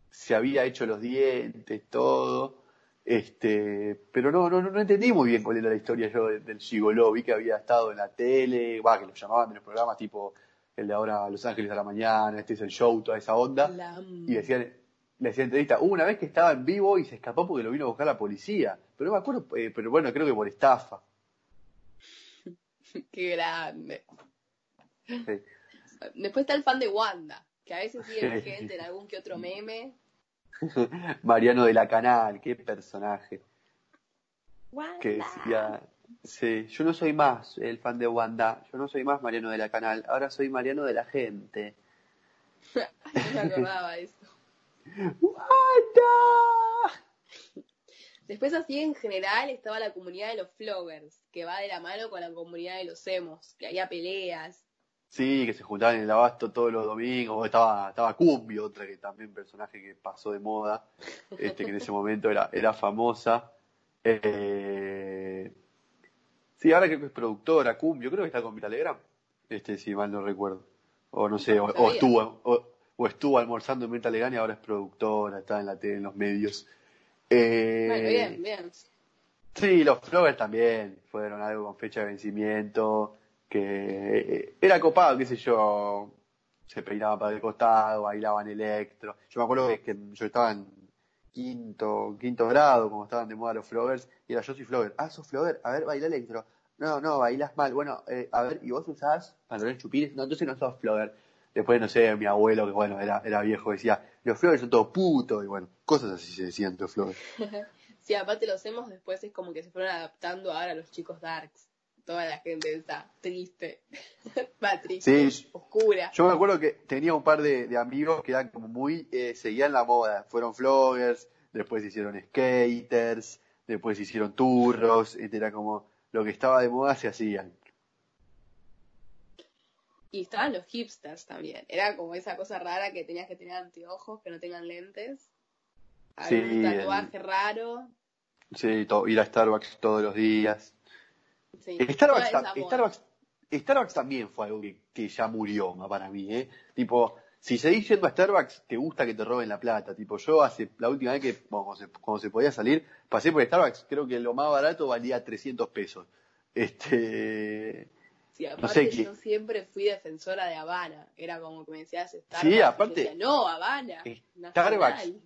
se había hecho los dientes, todo. Este, pero no, no, no, no entendí muy bien cuál era la historia yo del, gigoló. Vi que había estado en la tele, que lo llamaban de los programas tipo el de ahora Los Ángeles a la mañana, este es el show, toda esa onda. La- Y decían, le hacían entrevista. Una vez que estaba en vivo y se escapó porque lo vino a buscar la policía. Pero no me acuerdo, eh, pero bueno, creo que por estafa. Qué grande. Sí. Después está el fan de Wanda, que a veces sigue Sí. vigente en algún que otro meme. Mariano de la Canal, qué personaje. Wanda. que decía, sí, yo no soy más el fan de Wanda, yo no soy más Mariano de la Canal, ahora soy Mariano de la gente. No me acordaba de eso. ¡Wanda! Después así en general estaba la comunidad de los floggers, que va de la mano con la comunidad de los emos, que había peleas. Sí, que se juntaban en el abasto todos los domingos, estaba, estaba Cumbio, otra que también personaje que pasó de moda, este que en ese momento era, era famosa. Eh, sí, ahora creo que es productora, Cumbio, creo que está con Vitalegram, este si mal no recuerdo. O no sé, o, estuvo, o, o estuvo almorzando en Vitalegram y ahora es productora, está en la tele, en los medios. Eh, Bueno, bien, bien. Sí, los Flowers también fueron algo con fecha de vencimiento, que eh, era copado, qué sé yo, se peinaban para el costado, bailaban electro. Yo me acuerdo que, que yo estaba en quinto, quinto grado, como estaban de moda los Flowers, y era yo soy Flower. Ah, sos Flower, a ver, baila electro. No, no, bailas mal. Bueno, eh, a ver, ¿y vos usás pantalones chupines? No, entonces no sos Flower. Después, no sé, mi abuelo, que bueno, era, era viejo, decía, los Flowers son todos putos, y bueno, cosas así se decían los Flowers. Sí, aparte los emos después es como que se fueron adaptando ahora a los chicos darks. Toda la gente está triste, va triste, Sí, oscura. Yo me acuerdo que tenía un par de, de amigos que eran como muy, eh, seguían la moda. Fueron vloggers, después hicieron skaters, después hicieron turros, era como lo que estaba de moda se hacían. Y estaban los hipsters también. Era como esa cosa rara que tenías que tener anteojos, que no tengan lentes. Sí, Algún tatuaje raro. Sí, to- ir a Starbucks todos los días. Sí, Eh, Starbucks, ta-. Starbucks, Starbucks también fue algo que, que ya murió para mí, ¿eh? Tipo, si seguís yendo a Starbucks, te gusta que te roben la plata. Tipo, yo hace, la última vez que, bueno, cuando, se, cuando se podía salir, pasé por Starbucks, creo que lo más barato valía 300 pesos. Este, Sí, aparte sé qué- yo siempre fui defensora de Habana. Era como que me decías Starbucks. Sí, aparte- decía, no, Habana. Starbucks. nacional".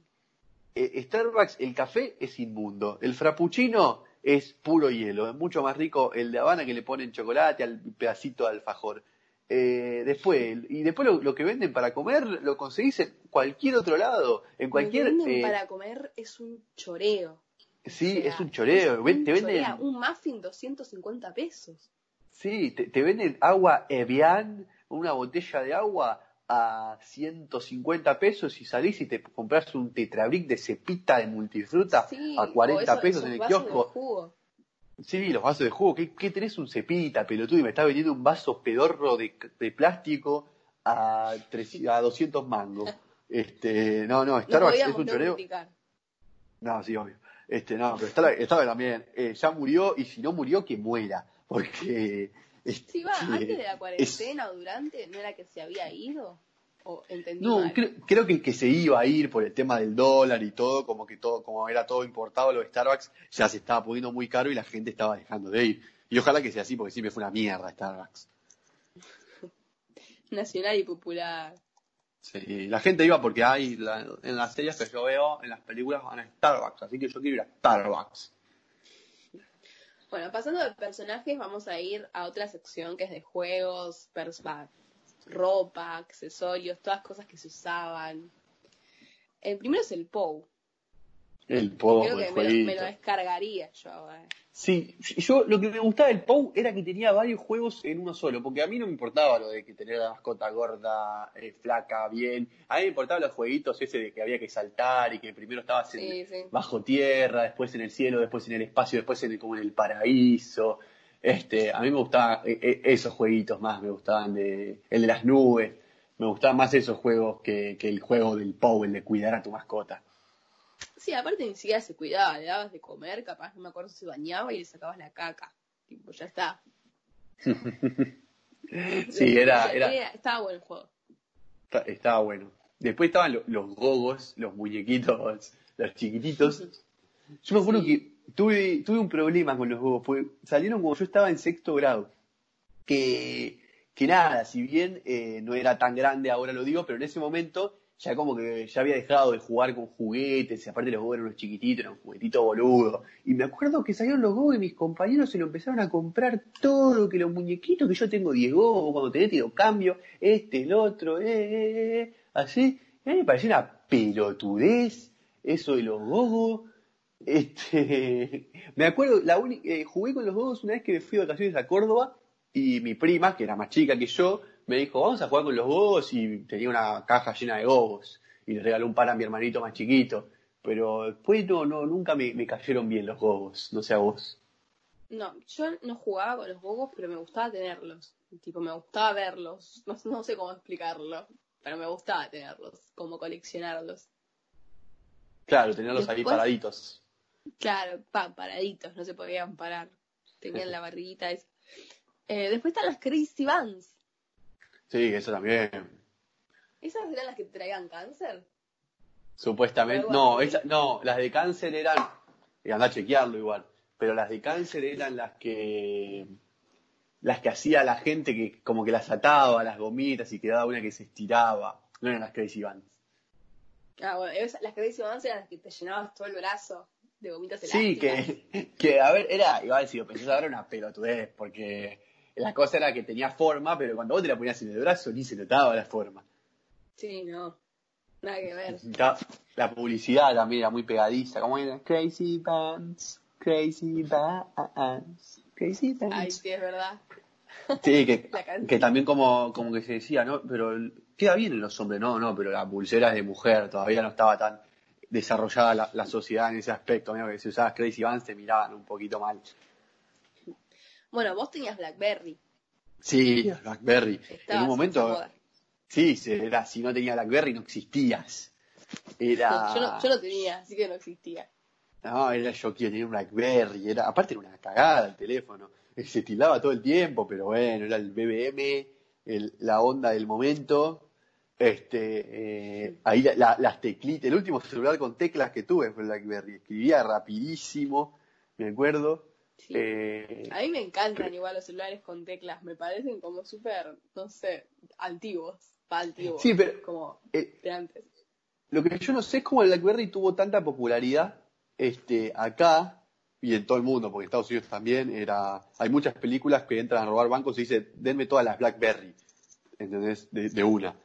eh, Starbucks, el café es inmundo. El frappuccino es puro hielo. Es mucho más rico el de Habana que le ponen chocolate al pedacito de alfajor. Eh, después, y después lo, lo que venden para comer lo conseguís en cualquier otro lado. En cualquier. Lo que venden eh, para comer es un choreo. sí, O sea, es un choreo. es un te venden. chorea. Un muffin 250 pesos. Sí, te, te venden agua Evian, una botella de agua a 150 pesos y salís y te compras un tetrabric de cepita de multifruta Sí, a 40 o eso- pesos esos en el kiosco. Sí, los vasos de jugo. ¿Qué, qué tenés un cepita, pelotudo? Y me estás vendiendo un vaso pedorro de, de plástico a, 300 a 200 mangos. Este, no, no, No Starbucks es un no choreo. criticar. No, sí, obvio. Este, no, pero Starbucks, Starbucks también. eh, ya murió y si no murió, que muera. Porque. este, va, antes de la cuarentena o durante, ¿no era que se había ido? ¿O entendí No, creo, creo que, que se iba a ir por el tema del dólar y todo, como que todo, como era todo importado lo de Starbucks, ya se estaba poniendo muy caro y la gente estaba dejando de ir. Y ojalá que sea así, porque siempre fue una mierda Starbucks. Nacional y popular. Sí, la gente iba porque hay la- en las series que yo veo, en las películas van a Starbucks, así que yo quiero ir a Starbucks. Bueno, pasando de personajes, vamos a ir a otra sección que es de juegos, ropa, accesorios, todas cosas que se usaban. El primero es el POU. El POU, Creo que me lo, me lo descargaría yo ahora. Sí, yo lo que me gustaba del POU era que tenía varios juegos en uno solo, porque a mí no me importaba lo de que tener la mascota gorda, eh, flaca, bien. A mí me importaban los jueguitos ese de que había que saltar y que primero estabas en- Sí, sí. bajo tierra, después en el cielo, después en el espacio, después en el- como en el paraíso. Este, a mí me gustaban eh, eh, esos jueguitos más, me gustaban de, el de las nubes. Me gustaban más esos juegos que, que el juego del POU, el de cuidar a tu mascota. Sí, aparte ni siquiera se cuidaba, le dabas de comer, capaz, no me acuerdo si se bañaba y le sacabas la caca. Tipo, ya está. Sí, era, era, Estaba bueno el juego. Está- Estaba bueno. Después estaban lo- los gogos, los muñequitos, los chiquititos. Yo me acuerdo Sí. que tuve, tuve un problema con los gogos, porque salieron como yo estaba en sexto grado. Que, que nada, si bien eh, no era tan grande, ahora lo digo, pero en ese momento ya como que ya había dejado de jugar con juguetes, y aparte los gogos eran unos chiquititos, eran un juguetito boludo. Y me acuerdo que salieron los gogos y mis compañeros se lo empezaron a comprar todo, que los muñequitos, que yo tengo 10 gogos, cuando tenés te lo cambio, este, el otro, eh, eh, eh, así. Y a mí me pareció una pelotudez, eso de los gogos. Este, me acuerdo, la uni- eh, jugué con los gogos una vez que me fui de vacaciones a Córdoba y mi prima, que era más chica que yo, me dijo, vamos a jugar con los gogos y tenía una caja llena de gogos y le regaló un par a mi hermanito más chiquito. Pero después no, no, nunca me, me cayeron bien los gogos, no sé a vos. No, yo no jugaba con los gogos, pero me gustaba tenerlos. Tipo, me gustaba verlos. No, no sé cómo explicarlo, pero me gustaba tenerlos, como coleccionarlos. Claro, tenerlos ahí Después- paraditos. Claro, pa, paraditos, no se podían parar. Tenían la barriguita esa. Eh, después están las Crazy Vans. Sí, eso también. ¿Esas eran las que traían cáncer? Supuestamente. No, esa- no, las de cáncer eran. Y anda a chequearlo igual. Pero las de cáncer eran las que. Las que hacía la gente que como que las ataba, las gomitas y quedaba una que se estiraba. No eran las Crazy Bands. Ah, bueno, esas- las Crazy Vans eran las que te llenabas todo el brazo de gomitas Sí, elásticas. que, que a ver, era, igual si lo pensás ahora era una pelotudez, porque la cosa era que tenía forma, pero cuando vos te la ponías en el brazo ni se notaba la forma. Sí, no. Nada que ver. La publicidad también era muy pegadiza, como era Crazy Bands, Crazy Bands, Crazy Bands. Ay, sí, es verdad. Sí, que, que también como, como que se decía, ¿no? Pero queda bien en los hombres, no, no, pero la pulsera es de mujer, todavía no estaba tan desarrollada la, la sociedad en ese aspecto, amigo, que si usabas Crazy Bands te miraban un poquito mal. Bueno, vos tenías Blackberry. Sí, Blackberry. en un momento, sí, era, si no tenía Blackberry no existías. Era, Yo, no, yo no tenía, así que no existía. no, era yo quiero tener un Blackberry, era, aparte era una cagada el teléfono, se tildaba todo el tiempo, pero bueno, era el BBM, el- la onda del momento, este, eh, ahí la- la- las teclitas, el último celular con teclas que tuve fue el Blackberry, escribía rapidísimo, me acuerdo, Sí. eh, A mí me encantan igual los celulares con teclas, me parecen como súper, no sé, antiguos, antiguos, Sí, pero- como eh, de antes. Lo que yo no sé es cómo el BlackBerry tuvo tanta popularidad este, acá y en todo el mundo, porque en Estados Unidos también era. Hay muchas películas que entran a robar bancos y dicen, denme todas las BlackBerry, ¿entendés? De, de una.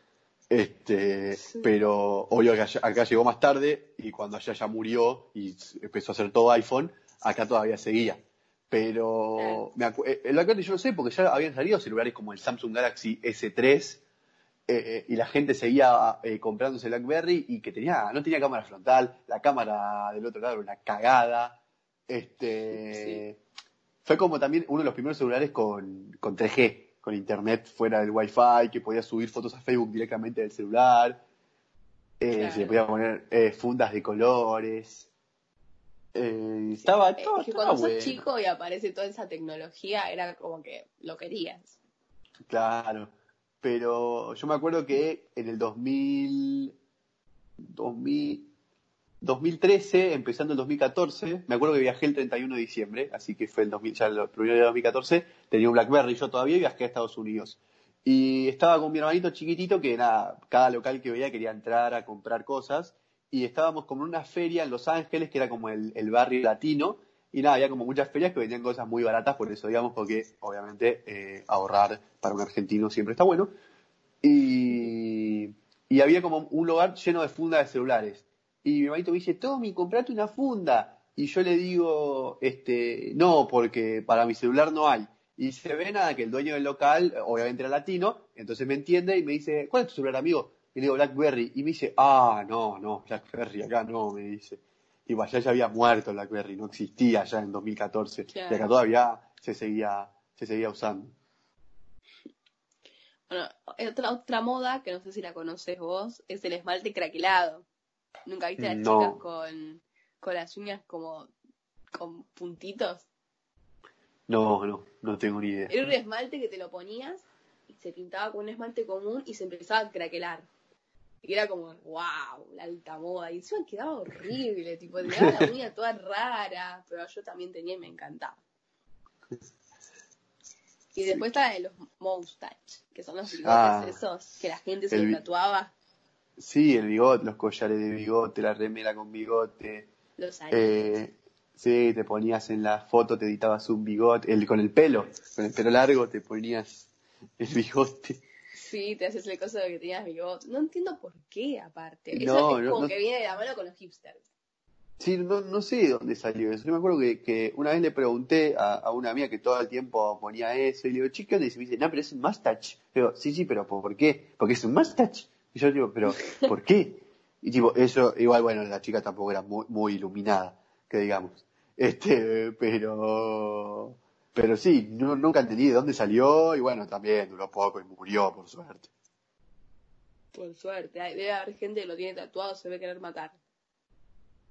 Este, Sí. pero obvio que allá- acá llegó más tarde y cuando allá ya murió y empezó a hacer todo iPhone, acá todavía seguía. Pero me eh, el BlackBerry yo no sé, porque ya habían salido celulares como el Samsung Galaxy S3 eh, y la gente seguía eh, comprándose BlackBerry y que tenía no tenía cámara frontal, la cámara del otro lado era una cagada. Este fue como también uno de los primeros celulares con, con 3G, con internet fuera del Wi-Fi, que podía subir fotos a Facebook directamente del celular. Se le podía poner fundas de colores. Eh, estaba eh, todo. que cuando sos chico y aparece toda esa tecnología, era como que lo querías. Claro, pero yo me acuerdo que en el 2000, 2000 2013, empezando el 2014, me acuerdo que viajé el 31 de diciembre, así que fue el 2000, ya el primero de 2014, tenía un BlackBerry yo todavía y viajé a Estados Unidos. Y estaba con mi hermanito chiquitito que nada, cada local que veía quería entrar a comprar cosas y estábamos como en una feria en Los Ángeles, que era como el, barrio latino, y nada, había como muchas ferias que vendían cosas muy baratas, por eso digamos, porque obviamente eh, ahorrar para un argentino siempre está bueno. Y, había como un lugar lleno de fundas de celulares. Y mi hermanito me dice, Tommy, comprate una funda. Y yo le digo, este, no, porque para mi celular no hay. Y se ve nada que el dueño del local, obviamente era latino, entonces me entiende y me dice, ¿cuál es tu celular, amigo? Y le digo Blackberry. Y me dice, ah, no, no, Blackberry acá no, me dice. Y allá ya había muerto Blackberry, no existía ya en 2014. Y acá todavía se seguía, se seguía usando. Bueno, otra, otra moda, que no sé si la conoces vos, es el esmalte craquelado. ¿Nunca viste a las chicas con, con las uñas como con puntitos? No, no, no tengo ni idea. Era un esmalte que te lo ponías y se pintaba con un esmalte común y se empezaba a craquelar. Y era como, wow, la alta moda. Y encima quedaba horrible, tipo, le daba la uña toda rara, pero yo también tenía y me encantaba. Y después está de los moustache, que son los bigotes ah, esos que la gente se tatuaba. Sí, el bigote, los collares de bigote, la remera con bigote. Los eh, Sí, te ponías en la foto, te editabas un bigote, el, con el pelo, con el pelo largo te ponías el bigote. Sí, te haces el coso de que tenías bigote. No entiendo por qué, aparte. Eso es como que viene de la mano con los hipsters. Sí, no, no sé de dónde salió eso. Yo me acuerdo que, que una vez le pregunté a, una amiga que todo el tiempo ponía eso y le digo, chica, y me dice, no, pero es un mustache. digo, sí, sí, pero ¿por qué? Porque es un mustache. Y yo digo, pero ¿por qué? Y tipo, eso, igual, bueno, la chica tampoco era muy, muy iluminada, que digamos. Este, pero, pero sí, nunca entendí de dónde salió y bueno, también duró poco y murió, por suerte. Por suerte, debe haber gente que lo tiene tatuado, se ve querer matar.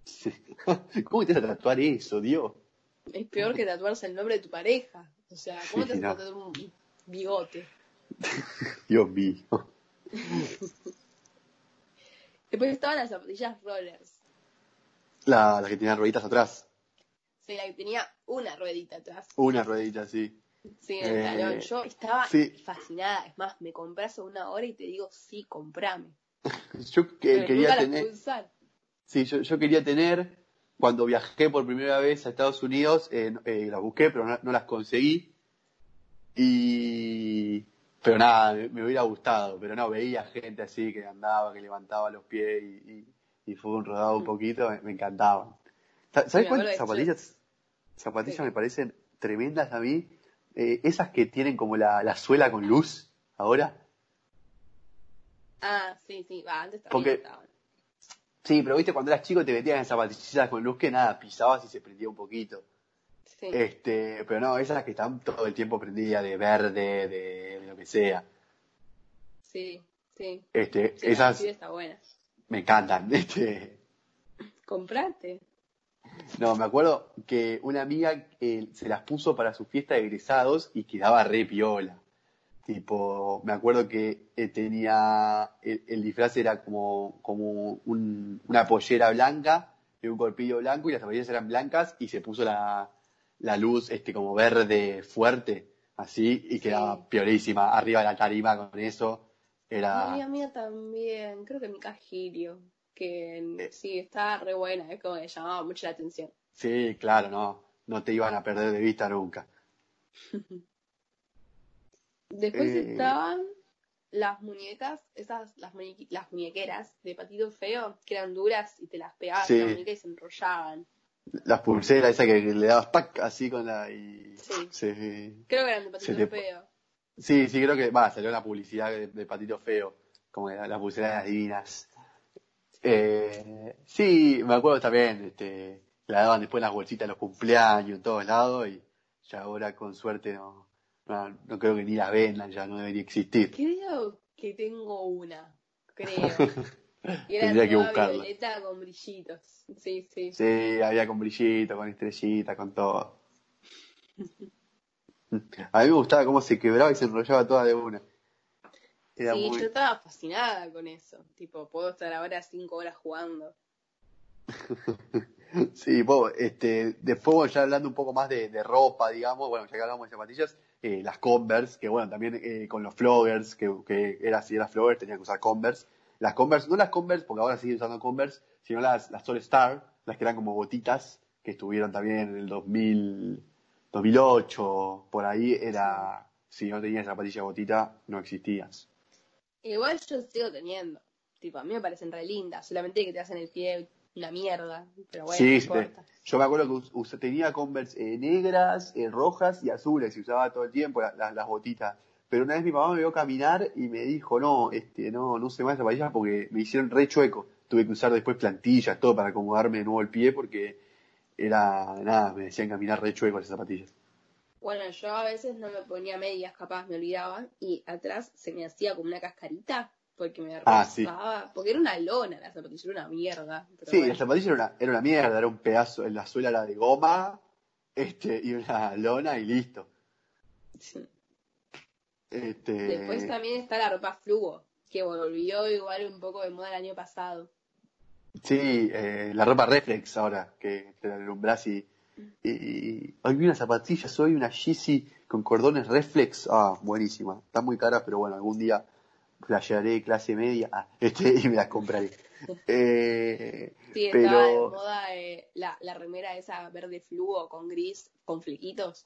¿Cómo te vas a tatuar eso, Dios? Es peor que tatuarse el nombre de tu pareja. O sea, ¿cómo te vas a tatuar un bigote? Dios mío. Después estaban las zapatillas rollers. La, las que tenían rueditas atrás. Sí, la que tenía una ruedita atrás. Una ruedita, sí. Sí, en el talón. Eh, Yo estaba fascinada. Es más, me compras una hora y te digo, sí, comprame. yo quería tener. Sí, yo, yo, quería tener. Cuando viajé por primera vez a Estados Unidos, eh, eh las busqué, pero no, las conseguí. Y. Pero nada, me, hubiera gustado. Pero no, veía gente así que andaba, que levantaba los pies y, y, fue un rodado un mm. poquito, me, encantaba. ¿Sabes cuáles zapatillas? Zapatillas me parecen tremendas a mí. Eh, esas que tienen como la, la, suela con luz ahora. Ah, sí, sí, va, antes Porque, Sí, pero viste, cuando eras chico te metías en zapatillas con luz que nada, pisabas y se prendía un poquito. Sí. Este, pero no, esas que están todo el tiempo prendidas de verde, de, lo que sea. Sí, sí. Este, esas. Está buena. Me encantan, este. Comprate. No, me acuerdo que una amiga eh, se las puso para su fiesta de egresados y quedaba re piola. Tipo, me acuerdo que eh, tenía, el, disfraz era como, como una pollera blanca y un corpillo blanco y las zapatillas eran blancas y se puso la, la luz este como verde fuerte, así, y quedaba piolísima. Arriba de la tarima con eso. Era... La mía también, creo que mi cajirio que eh. sí, está re buena, es como que llamaba mucho la atención. Sí, claro, no, no te iban a perder de vista nunca. Después eh. estaban las muñecas, esas, las, las muñequeras de patito feo, que eran duras y te las pegabas en la muñeca y se enrollaban. Las pulseras, esa que le dabas pack así con la. Y Sí. se- Creo que eran de Se patito te- feo. Sí, sí, creo que. Va, salió la publicidad de, de Patito Feo, como de la- las pulseras divinas. Eh, sí, me acuerdo también, este, la daban después en las bolsitas los cumpleaños, en todos lados, y ya ahora con suerte no, no, no creo que ni la vendan, ya no debería existir. Creo que tengo una. Creo. Y Era Tendría que buscarla. violeta con brillitos. Sí, sí. Sí, había con brillito, con estrellita, con todo. A mí me gustaba cómo se quebraba y se enrollaba toda de una. Era Sí, muy... yo estaba fascinada con eso. Tipo, puedo estar ahora cinco horas jugando. Sí, vos, este, después ya hablando un poco más de, de ropa, digamos, bueno, ya que hablamos de zapatillas, eh, las Converse, que bueno, también eh, con los floggers, que, que era si era flogger tenía que usar Converse. Las Converse, no las Converse, porque ahora siguen usando Converse, sino las, las All Star, las que eran como botitas, que estuvieron también en el 2000, 2008, por ahí era, si no tenías zapatilla botita, no existías. Igual yo sigo teniendo. Tipo, a mí me parecen re lindas. Solamente que te hacen el pie una mierda. Pero bueno, sí, no sí, importa. yo me acuerdo que us- us- tenía Converse eh, negras, eh, rojas y azules y usaba todo el tiempo la- la- las botitas. Pero una vez mi mamá me vio caminar y me dijo, no, este, no, no se más zapatillas porque me hicieron re chueco. Tuve que usar después plantillas, todo para acomodarme de nuevo el pie porque era, nada, me decían caminar re chueco esas zapatillas. Bueno, yo a veces no me ponía medias, capaz me olvidaba. Y atrás se me hacía como una cascarita. Porque me Ah, sí. Porque era una lona la zapatilla, era una mierda. Pero Sí, bueno. la zapatilla era una, era una mierda, era un pedazo, en la suela era de goma, este, y una lona y listo. Sí. Este, Después también está la ropa fluo. Que volvió igual un poco de moda el año pasado. Sí, eh, la ropa reflex ahora, que te la alumbrás y, y, y- Hoy vi una zapatilla, soy una Yeezy con cordones reflex. Ah, buenísima. Está muy cara, pero bueno, algún día flashearé clase media ah, este, y me las compraré. Eh, Sí, estaba de moda eh, la, la remera esa verde fluo con gris, con flequitos.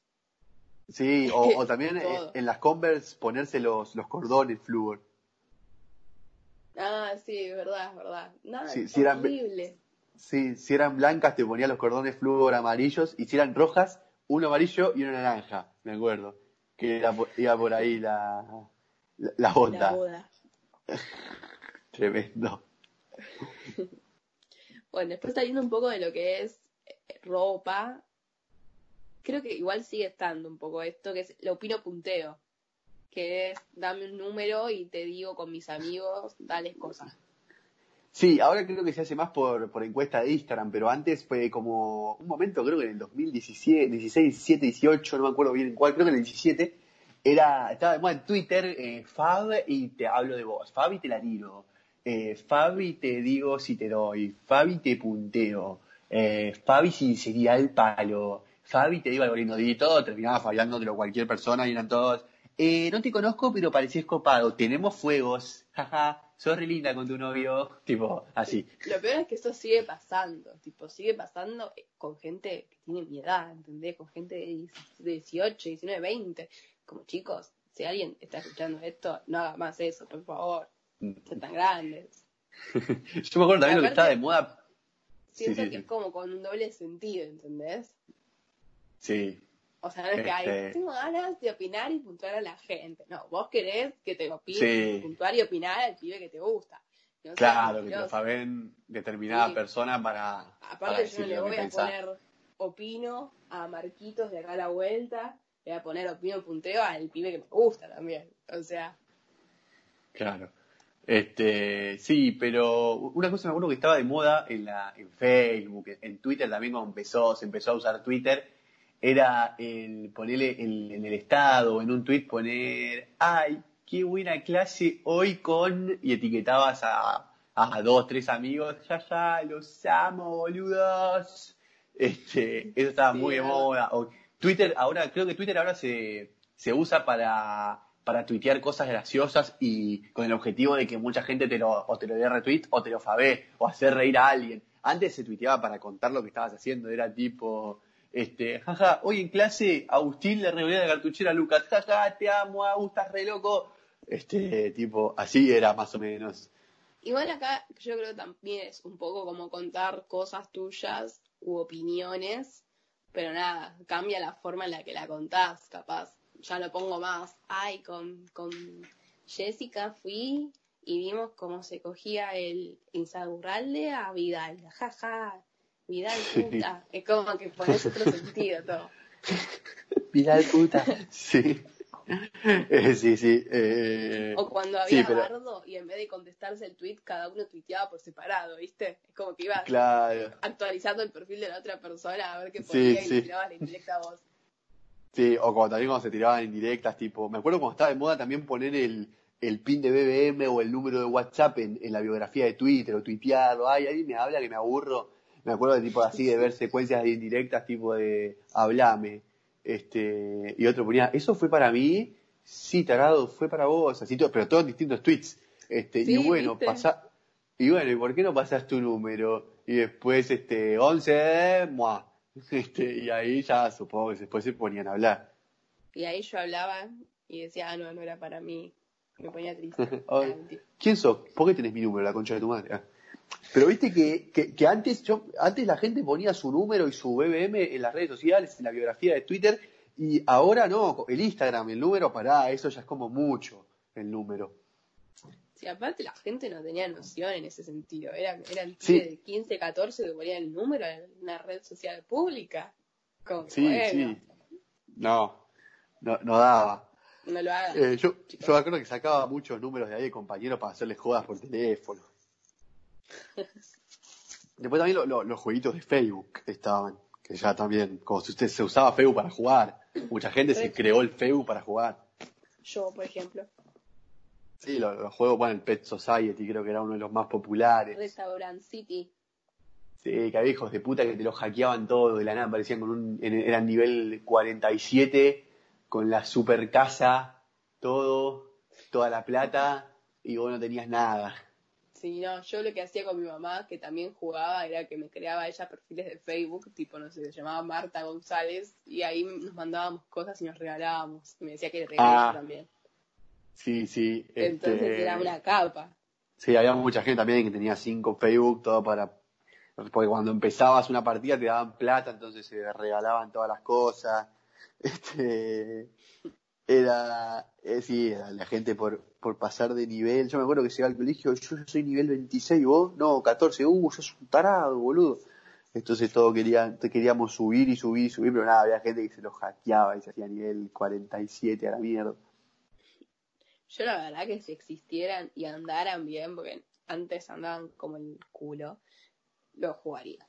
sí, o, o también eh, en las Converse ponerse los, los cordones flúor. Ah, sí, es verdad, es verdad. No, Sí, eran- horrible. Sí, si eran blancas te ponía los cordones flúor amarillos y si eran rojas, uno amarillo y uno naranja, me acuerdo. Que era iba por ahí la, la, la La onda. boda. Tremendo. Bueno, después saliendo un poco de lo que es eh, ropa, creo que igual sigue estando un poco esto, que es lo opino punteo, que es dame un número y te digo con mis amigos, dales cosas. Sí, ahora creo que se hace más por, por encuesta de Instagram, pero antes fue como un momento, creo que en el 2017, 16, 17, 18, no me acuerdo bien en cuál, creo que en el 17, era, estaba en Twitter, eh, Fab y te hablo de vos, Fab y te la tiro, eh, Fab y te digo si te doy, Fab y te punteo, eh, Fab y si sería el palo, Fab y te digo algo lindo, y todo terminaba fabiándotelo cualquier persona y eran todos, eh, no te conozco pero parecías copado, tenemos fuegos, jaja, sos re linda con tu novio, tipo, así. Lo peor es que eso sigue pasando, tipo, sigue pasando con gente que tiene mi edad, ¿entendés? Con gente de 18, 19, 20. Como chicos, si alguien está escuchando esto, no haga más eso, por favor. Son tan grandes. Yo me acuerdo también lo que estaba de moda. Siento Sí, sí, que sí. es como con un doble sentido, ¿entendés? Sí, O sea, no es que hay, Este- tengo ganas de opinar y puntuar a la gente. No, vos querés que te opine, Sí. puntuar y opinar al pibe que te gusta. No claro, que te lo saben determinada Sí. persona para, para Aparte yo no le voy a pensás. poner opino a Marquitos de acá a la vuelta, le voy a poner opino punteo al pibe que me gusta también. O sea, Claro. Este, sí, pero una cosa me acuerdo que estaba de moda en la, en Facebook, en Twitter también cuando empezó, se empezó a usar Twitter, era el ponerle en, en el estado, en un tweet poner, ay, qué buena clase hoy con, y etiquetabas a, a dos, tres amigos, ya, ya, los amo, boludos. Este, eso estaba Sí, muy de moda. O Twitter, ahora, creo que Twitter ahora se, se usa para, para tuitear cosas graciosas y con el objetivo de que mucha gente te lo, o te lo dé retweet o te lo favé o hacer reír a alguien. Antes se tuiteaba para contar lo que estabas haciendo, era tipo, este, jaja, hoy en clase Agustín le revolvió la cartuchera a Lucas, jaja, te amo, Agus, estás re loco. Este, tipo, así era más o menos. igual acá yo creo que también es un poco como contar cosas tuyas u opiniones, pero nada, cambia la forma en la que la contás, capaz. Ya lo pongo más. Ay, con, con Jessica fui y vimos cómo se cogía el Insaurralde a Vidal. Jaja, Vidal puta. Es como que pones otro sentido todo. Vidal puta. Sí. Eh, sí, sí. Eh, o cuando había bardo y en vez de contestarse el tweet, cada uno tuiteaba por separado, ¿viste? Es como que ibas actualizando el perfil de la otra persona a ver qué ponía y tirabas la indirecta a vos. Sí, o cuando también cuando se tiraban indirectas, tipo, me acuerdo cuando estaba de moda también poner el, el pin de BBM o el número de WhatsApp en, en la biografía de Twitter o tuitearlo, ay, ahí me habla que me aburro. Me acuerdo de tipo así de ver secuencias de indirectas tipo de hablame este, y otro ponía, eso fue para mí, sí, tarado, fue para vos, así todo, pero todos distintos tweets. Este, y bueno, pasa, y bueno, ¿y por qué no pasas tu número? Y después, este, 11, mua. Este, y ahí ya supongo que después se ponían a hablar. Y ahí yo hablaba y decía, ah, no, no era para mí. Me ponía triste. ¿Quién sos? ¿Por qué tenés mi número, la concha de tu madre? Pero viste que, que, antes, yo, antes la gente ponía su número y su BBM en las redes sociales, en la biografía de Twitter, y ahora no, el Instagram, el número, para eso ya es como mucho el número. Sí, aparte la gente no tenía noción en ese sentido. Eran, eran de 15, 14 que ponían el número en una red social pública. sí, sí. No, no, no daba. No lo hagas. Eh, yo, yo me acuerdo que sacaba muchos números de ahí de compañeros para hacerles jodas por teléfono. Después también los jueguitos de Facebook estaban, que ya también, como si usted se usaba Facebook para jugar. Mucha gente se creó el Facebook para jugar. Yo, por ejemplo. Sí, los, juegos, bueno, el Pet Society creo que era uno de los más populares. Restaurant City. Sí, que había hijos de puta que te lo hackeaban todo de la nada, parecían con un, eran nivel 47, con la super casa, todo, toda la plata, y vos no tenías nada. Sí, no, yo lo que hacía con mi mamá, que también jugaba, era que me creaba ella perfiles de Facebook, tipo, no sé, se llamaba Marta González, y ahí nos mandábamos cosas y nos regalábamos. Y me decía que le regalaba ah, también. Sí, sí. Entonces este, era una capa. Sí, había mucha gente también que tenía cinco Facebook, todo para... Porque cuando empezabas una partida te daban plata, entonces se regalaban todas las cosas. Este, era, eh, sí, la gente por, por pasar de nivel. Yo me acuerdo que llegaba al colegio, yo soy nivel 26, vos, no, 14, uh, sos un tarado, boludo. Entonces todos querían, queríamos subir y subir y subir, pero nada, había gente que se lo hackeaba y se hacía nivel 47 a la mierda. Yo la verdad que si existieran y andaran bien, porque antes andaban como el culo, lo jugaría.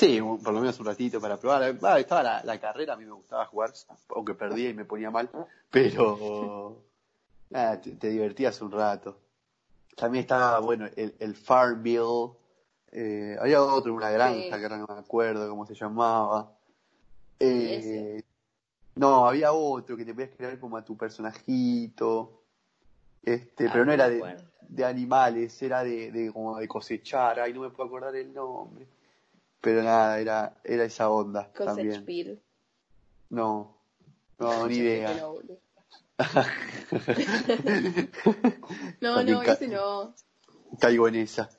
Sí, por lo menos un ratito para probar. Ah, estaba la, carrera, a mí me gustaba jugar, aunque perdía y me ponía mal, pero te, divertías un rato. También estaba, bueno, el, el Farmville, eh, había otro, una granja que ahora no me acuerdo cómo se llamaba. Eh, no, había otro que te podías crear como a tu personajito. Este, ah, pero no era de, de, animales, era de, de como de cosechar, ay no me puedo acordar el nombre. Pero nada, era, era esa onda también. No, no, ni idea. no, no, ese no. Caigo en esa.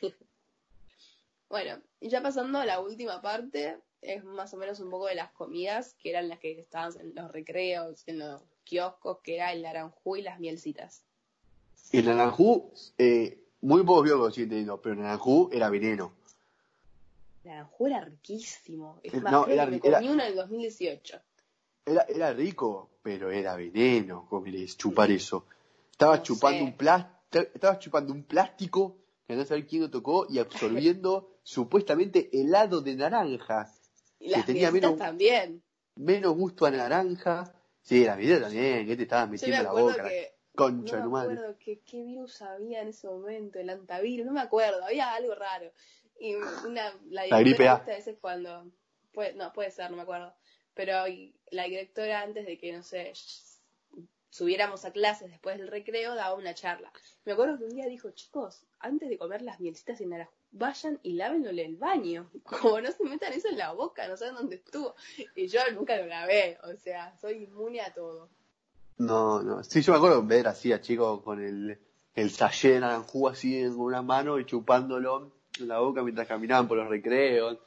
bueno, y ya pasando a la última parte, es más o menos un poco de las comidas, que eran las que estaban en los recreos, en los kioscos, que era el naranjú y las mielcitas. El naranjú, eh, muy pocos biólogos siguen teniendo, pero el naranjú era veneno. Naranjú era riquísimo. Es más, no, era, me comí uno en el 2018. Era, era rico, pero era veneno chupar eso. Estaba chupando un plástico, estaba chupando un plástico que no sabía quién lo tocó y absorbiendo supuestamente helado de naranja. Y las que tenía menos, también. Menos gusto a naranja. Sí, la vida también, que te estabas metiendo en la boca. Concha, no me acuerdo qué, qué virus había en ese momento, el antavirus, no me acuerdo, había algo raro. Y una, la, la gripe A. veces cuando, puede, no, puede ser, no me acuerdo, pero la directora antes de que, no sé, subiéramos a clases después del recreo, daba una charla. Me acuerdo que un día dijo, chicos, antes de comer las mielcitas y naranjo, vayan y lávenle el baño. Como no se metan eso en la boca, no saben dónde estuvo. Y yo nunca lo lavé, o sea, soy inmune a todo. No, no. Sí, yo me acuerdo ver así a chicos con el, el sallé de naranjú así en una mano y chupándolo en la boca mientras caminaban por los recreos.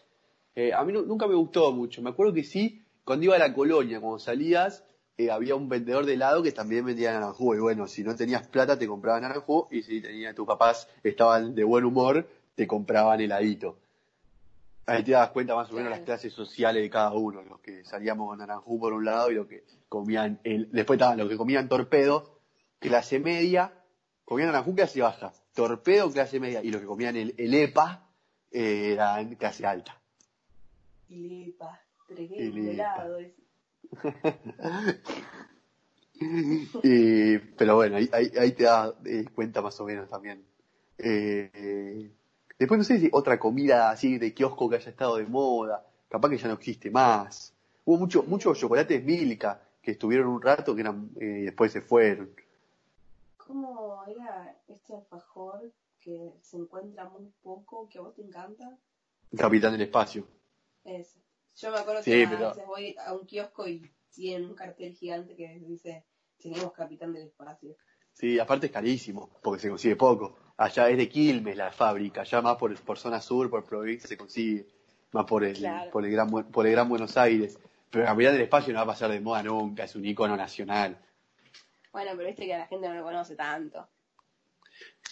Eh, a mí nunca me gustó mucho. Me acuerdo que sí, cuando iba a la colonia, cuando salías, eh, había un vendedor de helado que también vendía naranjú. Y bueno, si no tenías plata, te compraban naranjú. Y si tenía, tus papás estaban de buen humor, te compraban heladito. Ahí te das cuenta más o menos las clases sociales de cada uno. Los que salíamos con naranjú por un lado y los que comían, el, después estaban los que comían torpedo, clase media, comían naranjú clase baja. Torpedo clase media. Y los que comían el, EPA eh, eran clase alta. El EPA, helado. pero bueno, ahí, te das eh, cuenta más o menos también. Eh, después no sé si otra comida así de kiosco que haya estado de moda, capaz que ya no existe más. Hubo mucho, muchos chocolates Milka que estuvieron un rato que eran, eh, después se fueron. ¿Cómo era este alfajor que se encuentra muy poco, que a vos te encanta? Capitán del Espacio. Yo me acuerdo que a veces voy a un kiosco y tienen un cartel gigante que dice tenemos Capitán del Espacio. Sí, aparte es carísimo, porque se consigue poco. Allá es de Quilmes la fábrica, allá más por, por zona sur, por provincia se consigue, más por el, por el, gran, por el Gran Buenos Aires. Pero Capitán del Espacio no va a pasar de moda nunca, es un icono nacional. Bueno, pero viste que la gente no lo conoce tanto.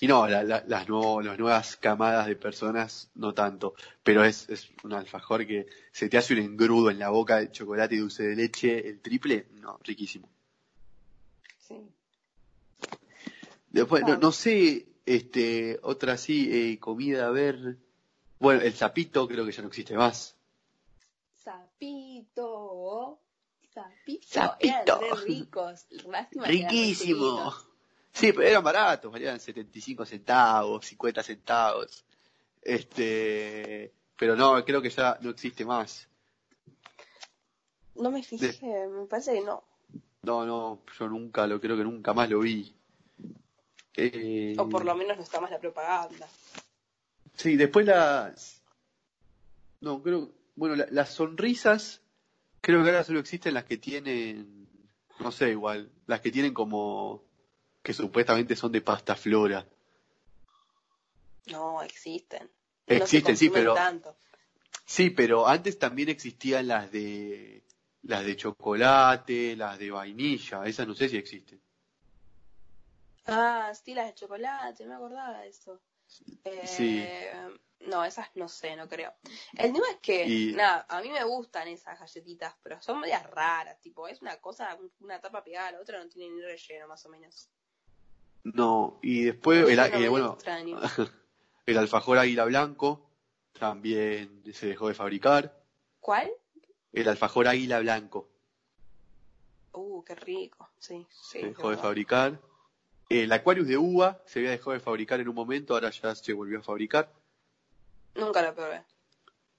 Y no, las, nuevas camadas de personas no tanto, pero es, es, un alfajor que se te hace un engrudo en la boca de chocolate y dulce de leche, el triple, no, riquísimo. Sí. Después, no, no sé, este, otra así, eh, comida, a ver, bueno, el sapito creo que ya no existe más. Sapito, sapito, sapito. eran ricos, riquísimo. Sí, pero eran baratos, valían 75 centavos, 50 centavos. Este, pero no, creo que ya no existe más. No me fijé, me parece que no. No, no, yo nunca lo creo que nunca más lo vi. Eh, o por lo menos no está más la propaganda. Sí, después las... No, creo... Bueno, las sonrisas, creo que ahora solo existen las que tienen... No sé, igual. Las que tienen como que supuestamente son de pasta flora. No, existen. Existen, sí, pero sí, pero antes también existían las de las de chocolate, las de vainilla, esas no sé si existen. Ah, sí, las de chocolate, me acordaba de eso. Sí. Eh, no, esas no sé, no creo. El tema es que, nada, a mí me gustan esas galletitas, pero son medias raras, tipo, es una cosa, una tapa pegada a la otra, no tiene ni relleno, más o menos. No, y después, el, eh, bueno, el alfajor águila blanco también se dejó de fabricar. ¿Cuál? El alfajor águila blanco. Uh, qué rico, sí. se dejó de fabricar. El Aquarius de uva se había dejado de fabricar en un momento, ahora ya se volvió a fabricar. Nunca la probé.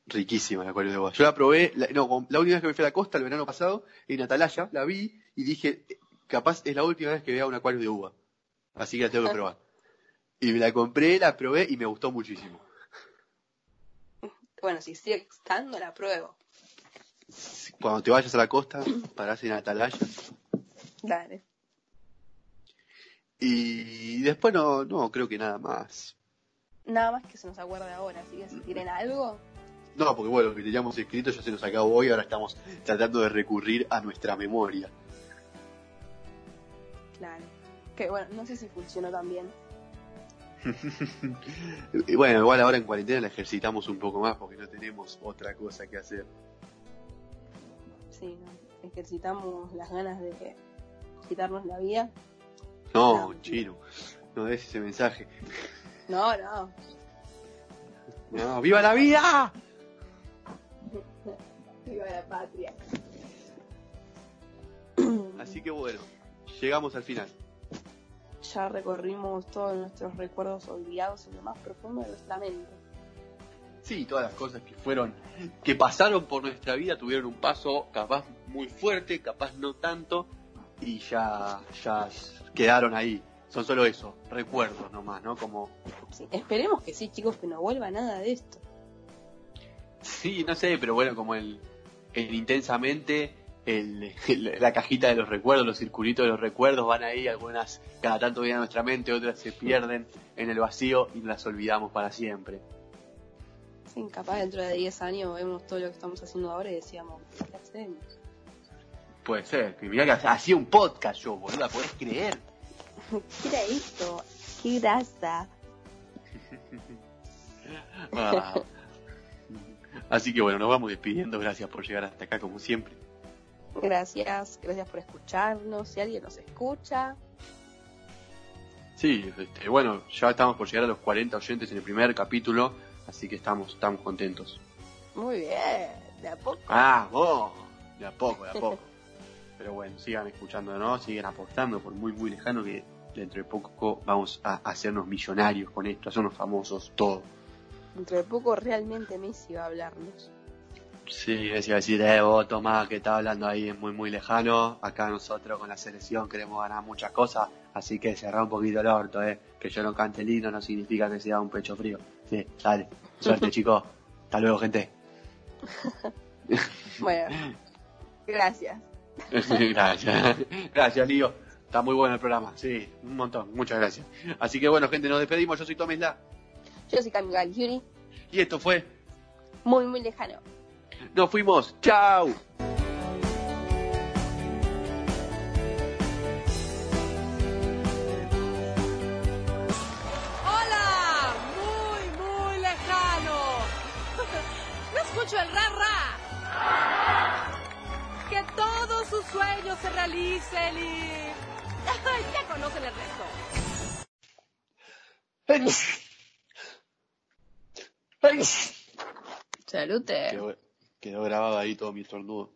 Riquísima el Aquarius de uva. Yo la probé, no, la última vez que me fui a la costa el verano pasado, en Atalaya, la vi y dije, capaz es la última vez que vea un Aquarius de uva. Así que la tengo que probar. Y me la compré, la probé y me gustó muchísimo. Bueno, si sigue estando, la pruebo. Cuando te vayas a la costa, parás en Atalaya. Dale. Y después no, no, creo que nada más. Nada más que se nos acuerde ahora, así que si tienen algo. No, porque bueno, lo que teníamos escrito ya se nos acabó hoy, ahora estamos tratando de recurrir a nuestra memoria. Claro. Que bueno, no sé si funcionó tan bien. bueno, igual ahora en cuarentena la ejercitamos un poco más porque no tenemos otra cosa que hacer. Sí, ejercitamos las ganas de quitarnos la vida. No, chino, no des ese mensaje. No, no. No, ¡viva la vida! ¡Viva la patria! Así que bueno, llegamos al final ya recorrimos todos nuestros recuerdos olvidados en lo más profundo de nuestra mente. Sí, todas las cosas que fueron, que pasaron por nuestra vida tuvieron un paso capaz muy fuerte, capaz no tanto, y ya, ya quedaron ahí. Son solo eso, recuerdos nomás, ¿no? Como... esperemos que sí, chicos, que no vuelva nada de esto. Sí, no sé, pero bueno, como el, el intensamente el, la cajita de los recuerdos, los circulitos de los recuerdos van ahí, algunas cada tanto vienen a nuestra mente, otras se pierden en el vacío y las olvidamos para siempre. Sí, capaz dentro de 10 años vemos todo lo que estamos haciendo ahora y decíamos, ¿qué hacemos? Puede ser, que mirá que hacía un podcast yo, boludo, ¿podés creer? ¿Qué era esto? ¡Qué grasa! Ah. Así que bueno, nos vamos despidiendo. Gracias por llegar hasta acá, como siempre. Gracias, gracias por escucharnos. Si alguien nos escucha. Sí, este, bueno, ya estamos por llegar a los 40 oyentes en el primer capítulo, así que estamos, estamos contentos. Muy bien, de a poco. Ah, vos, de a poco, de a poco. Pero bueno, sigan escuchándonos, sigan apostando por muy, muy lejano que dentro de poco vamos a hacernos millonarios con esto, a hacernos famosos, todo. Dentro de poco realmente Messi va a hablarnos. Sí, decía decir, eh, vos Tomás, que está hablando ahí es muy, muy lejano. Acá nosotros con la selección queremos ganar muchas cosas, así que cerrar un poquito el orto, eh. Que yo no cante lindo no significa que sea un pecho frío. Sí, dale. Suerte, chicos. Hasta luego, gente. bueno, gracias. gracias. Gracias, Lío. Está muy bueno el programa, sí, un montón, muchas gracias. Así que bueno, gente, nos despedimos. Yo soy Tomás La. Yo soy Camila Yuri. Y esto fue Muy, muy lejano. Nos fuimos. ¡Chao! ¡Hola! Muy, muy lejano. No escucho el ra sueños se realicen y... ya conocen el resto. Salute. Quedó, quedó grabado ahí todo mi estornudo.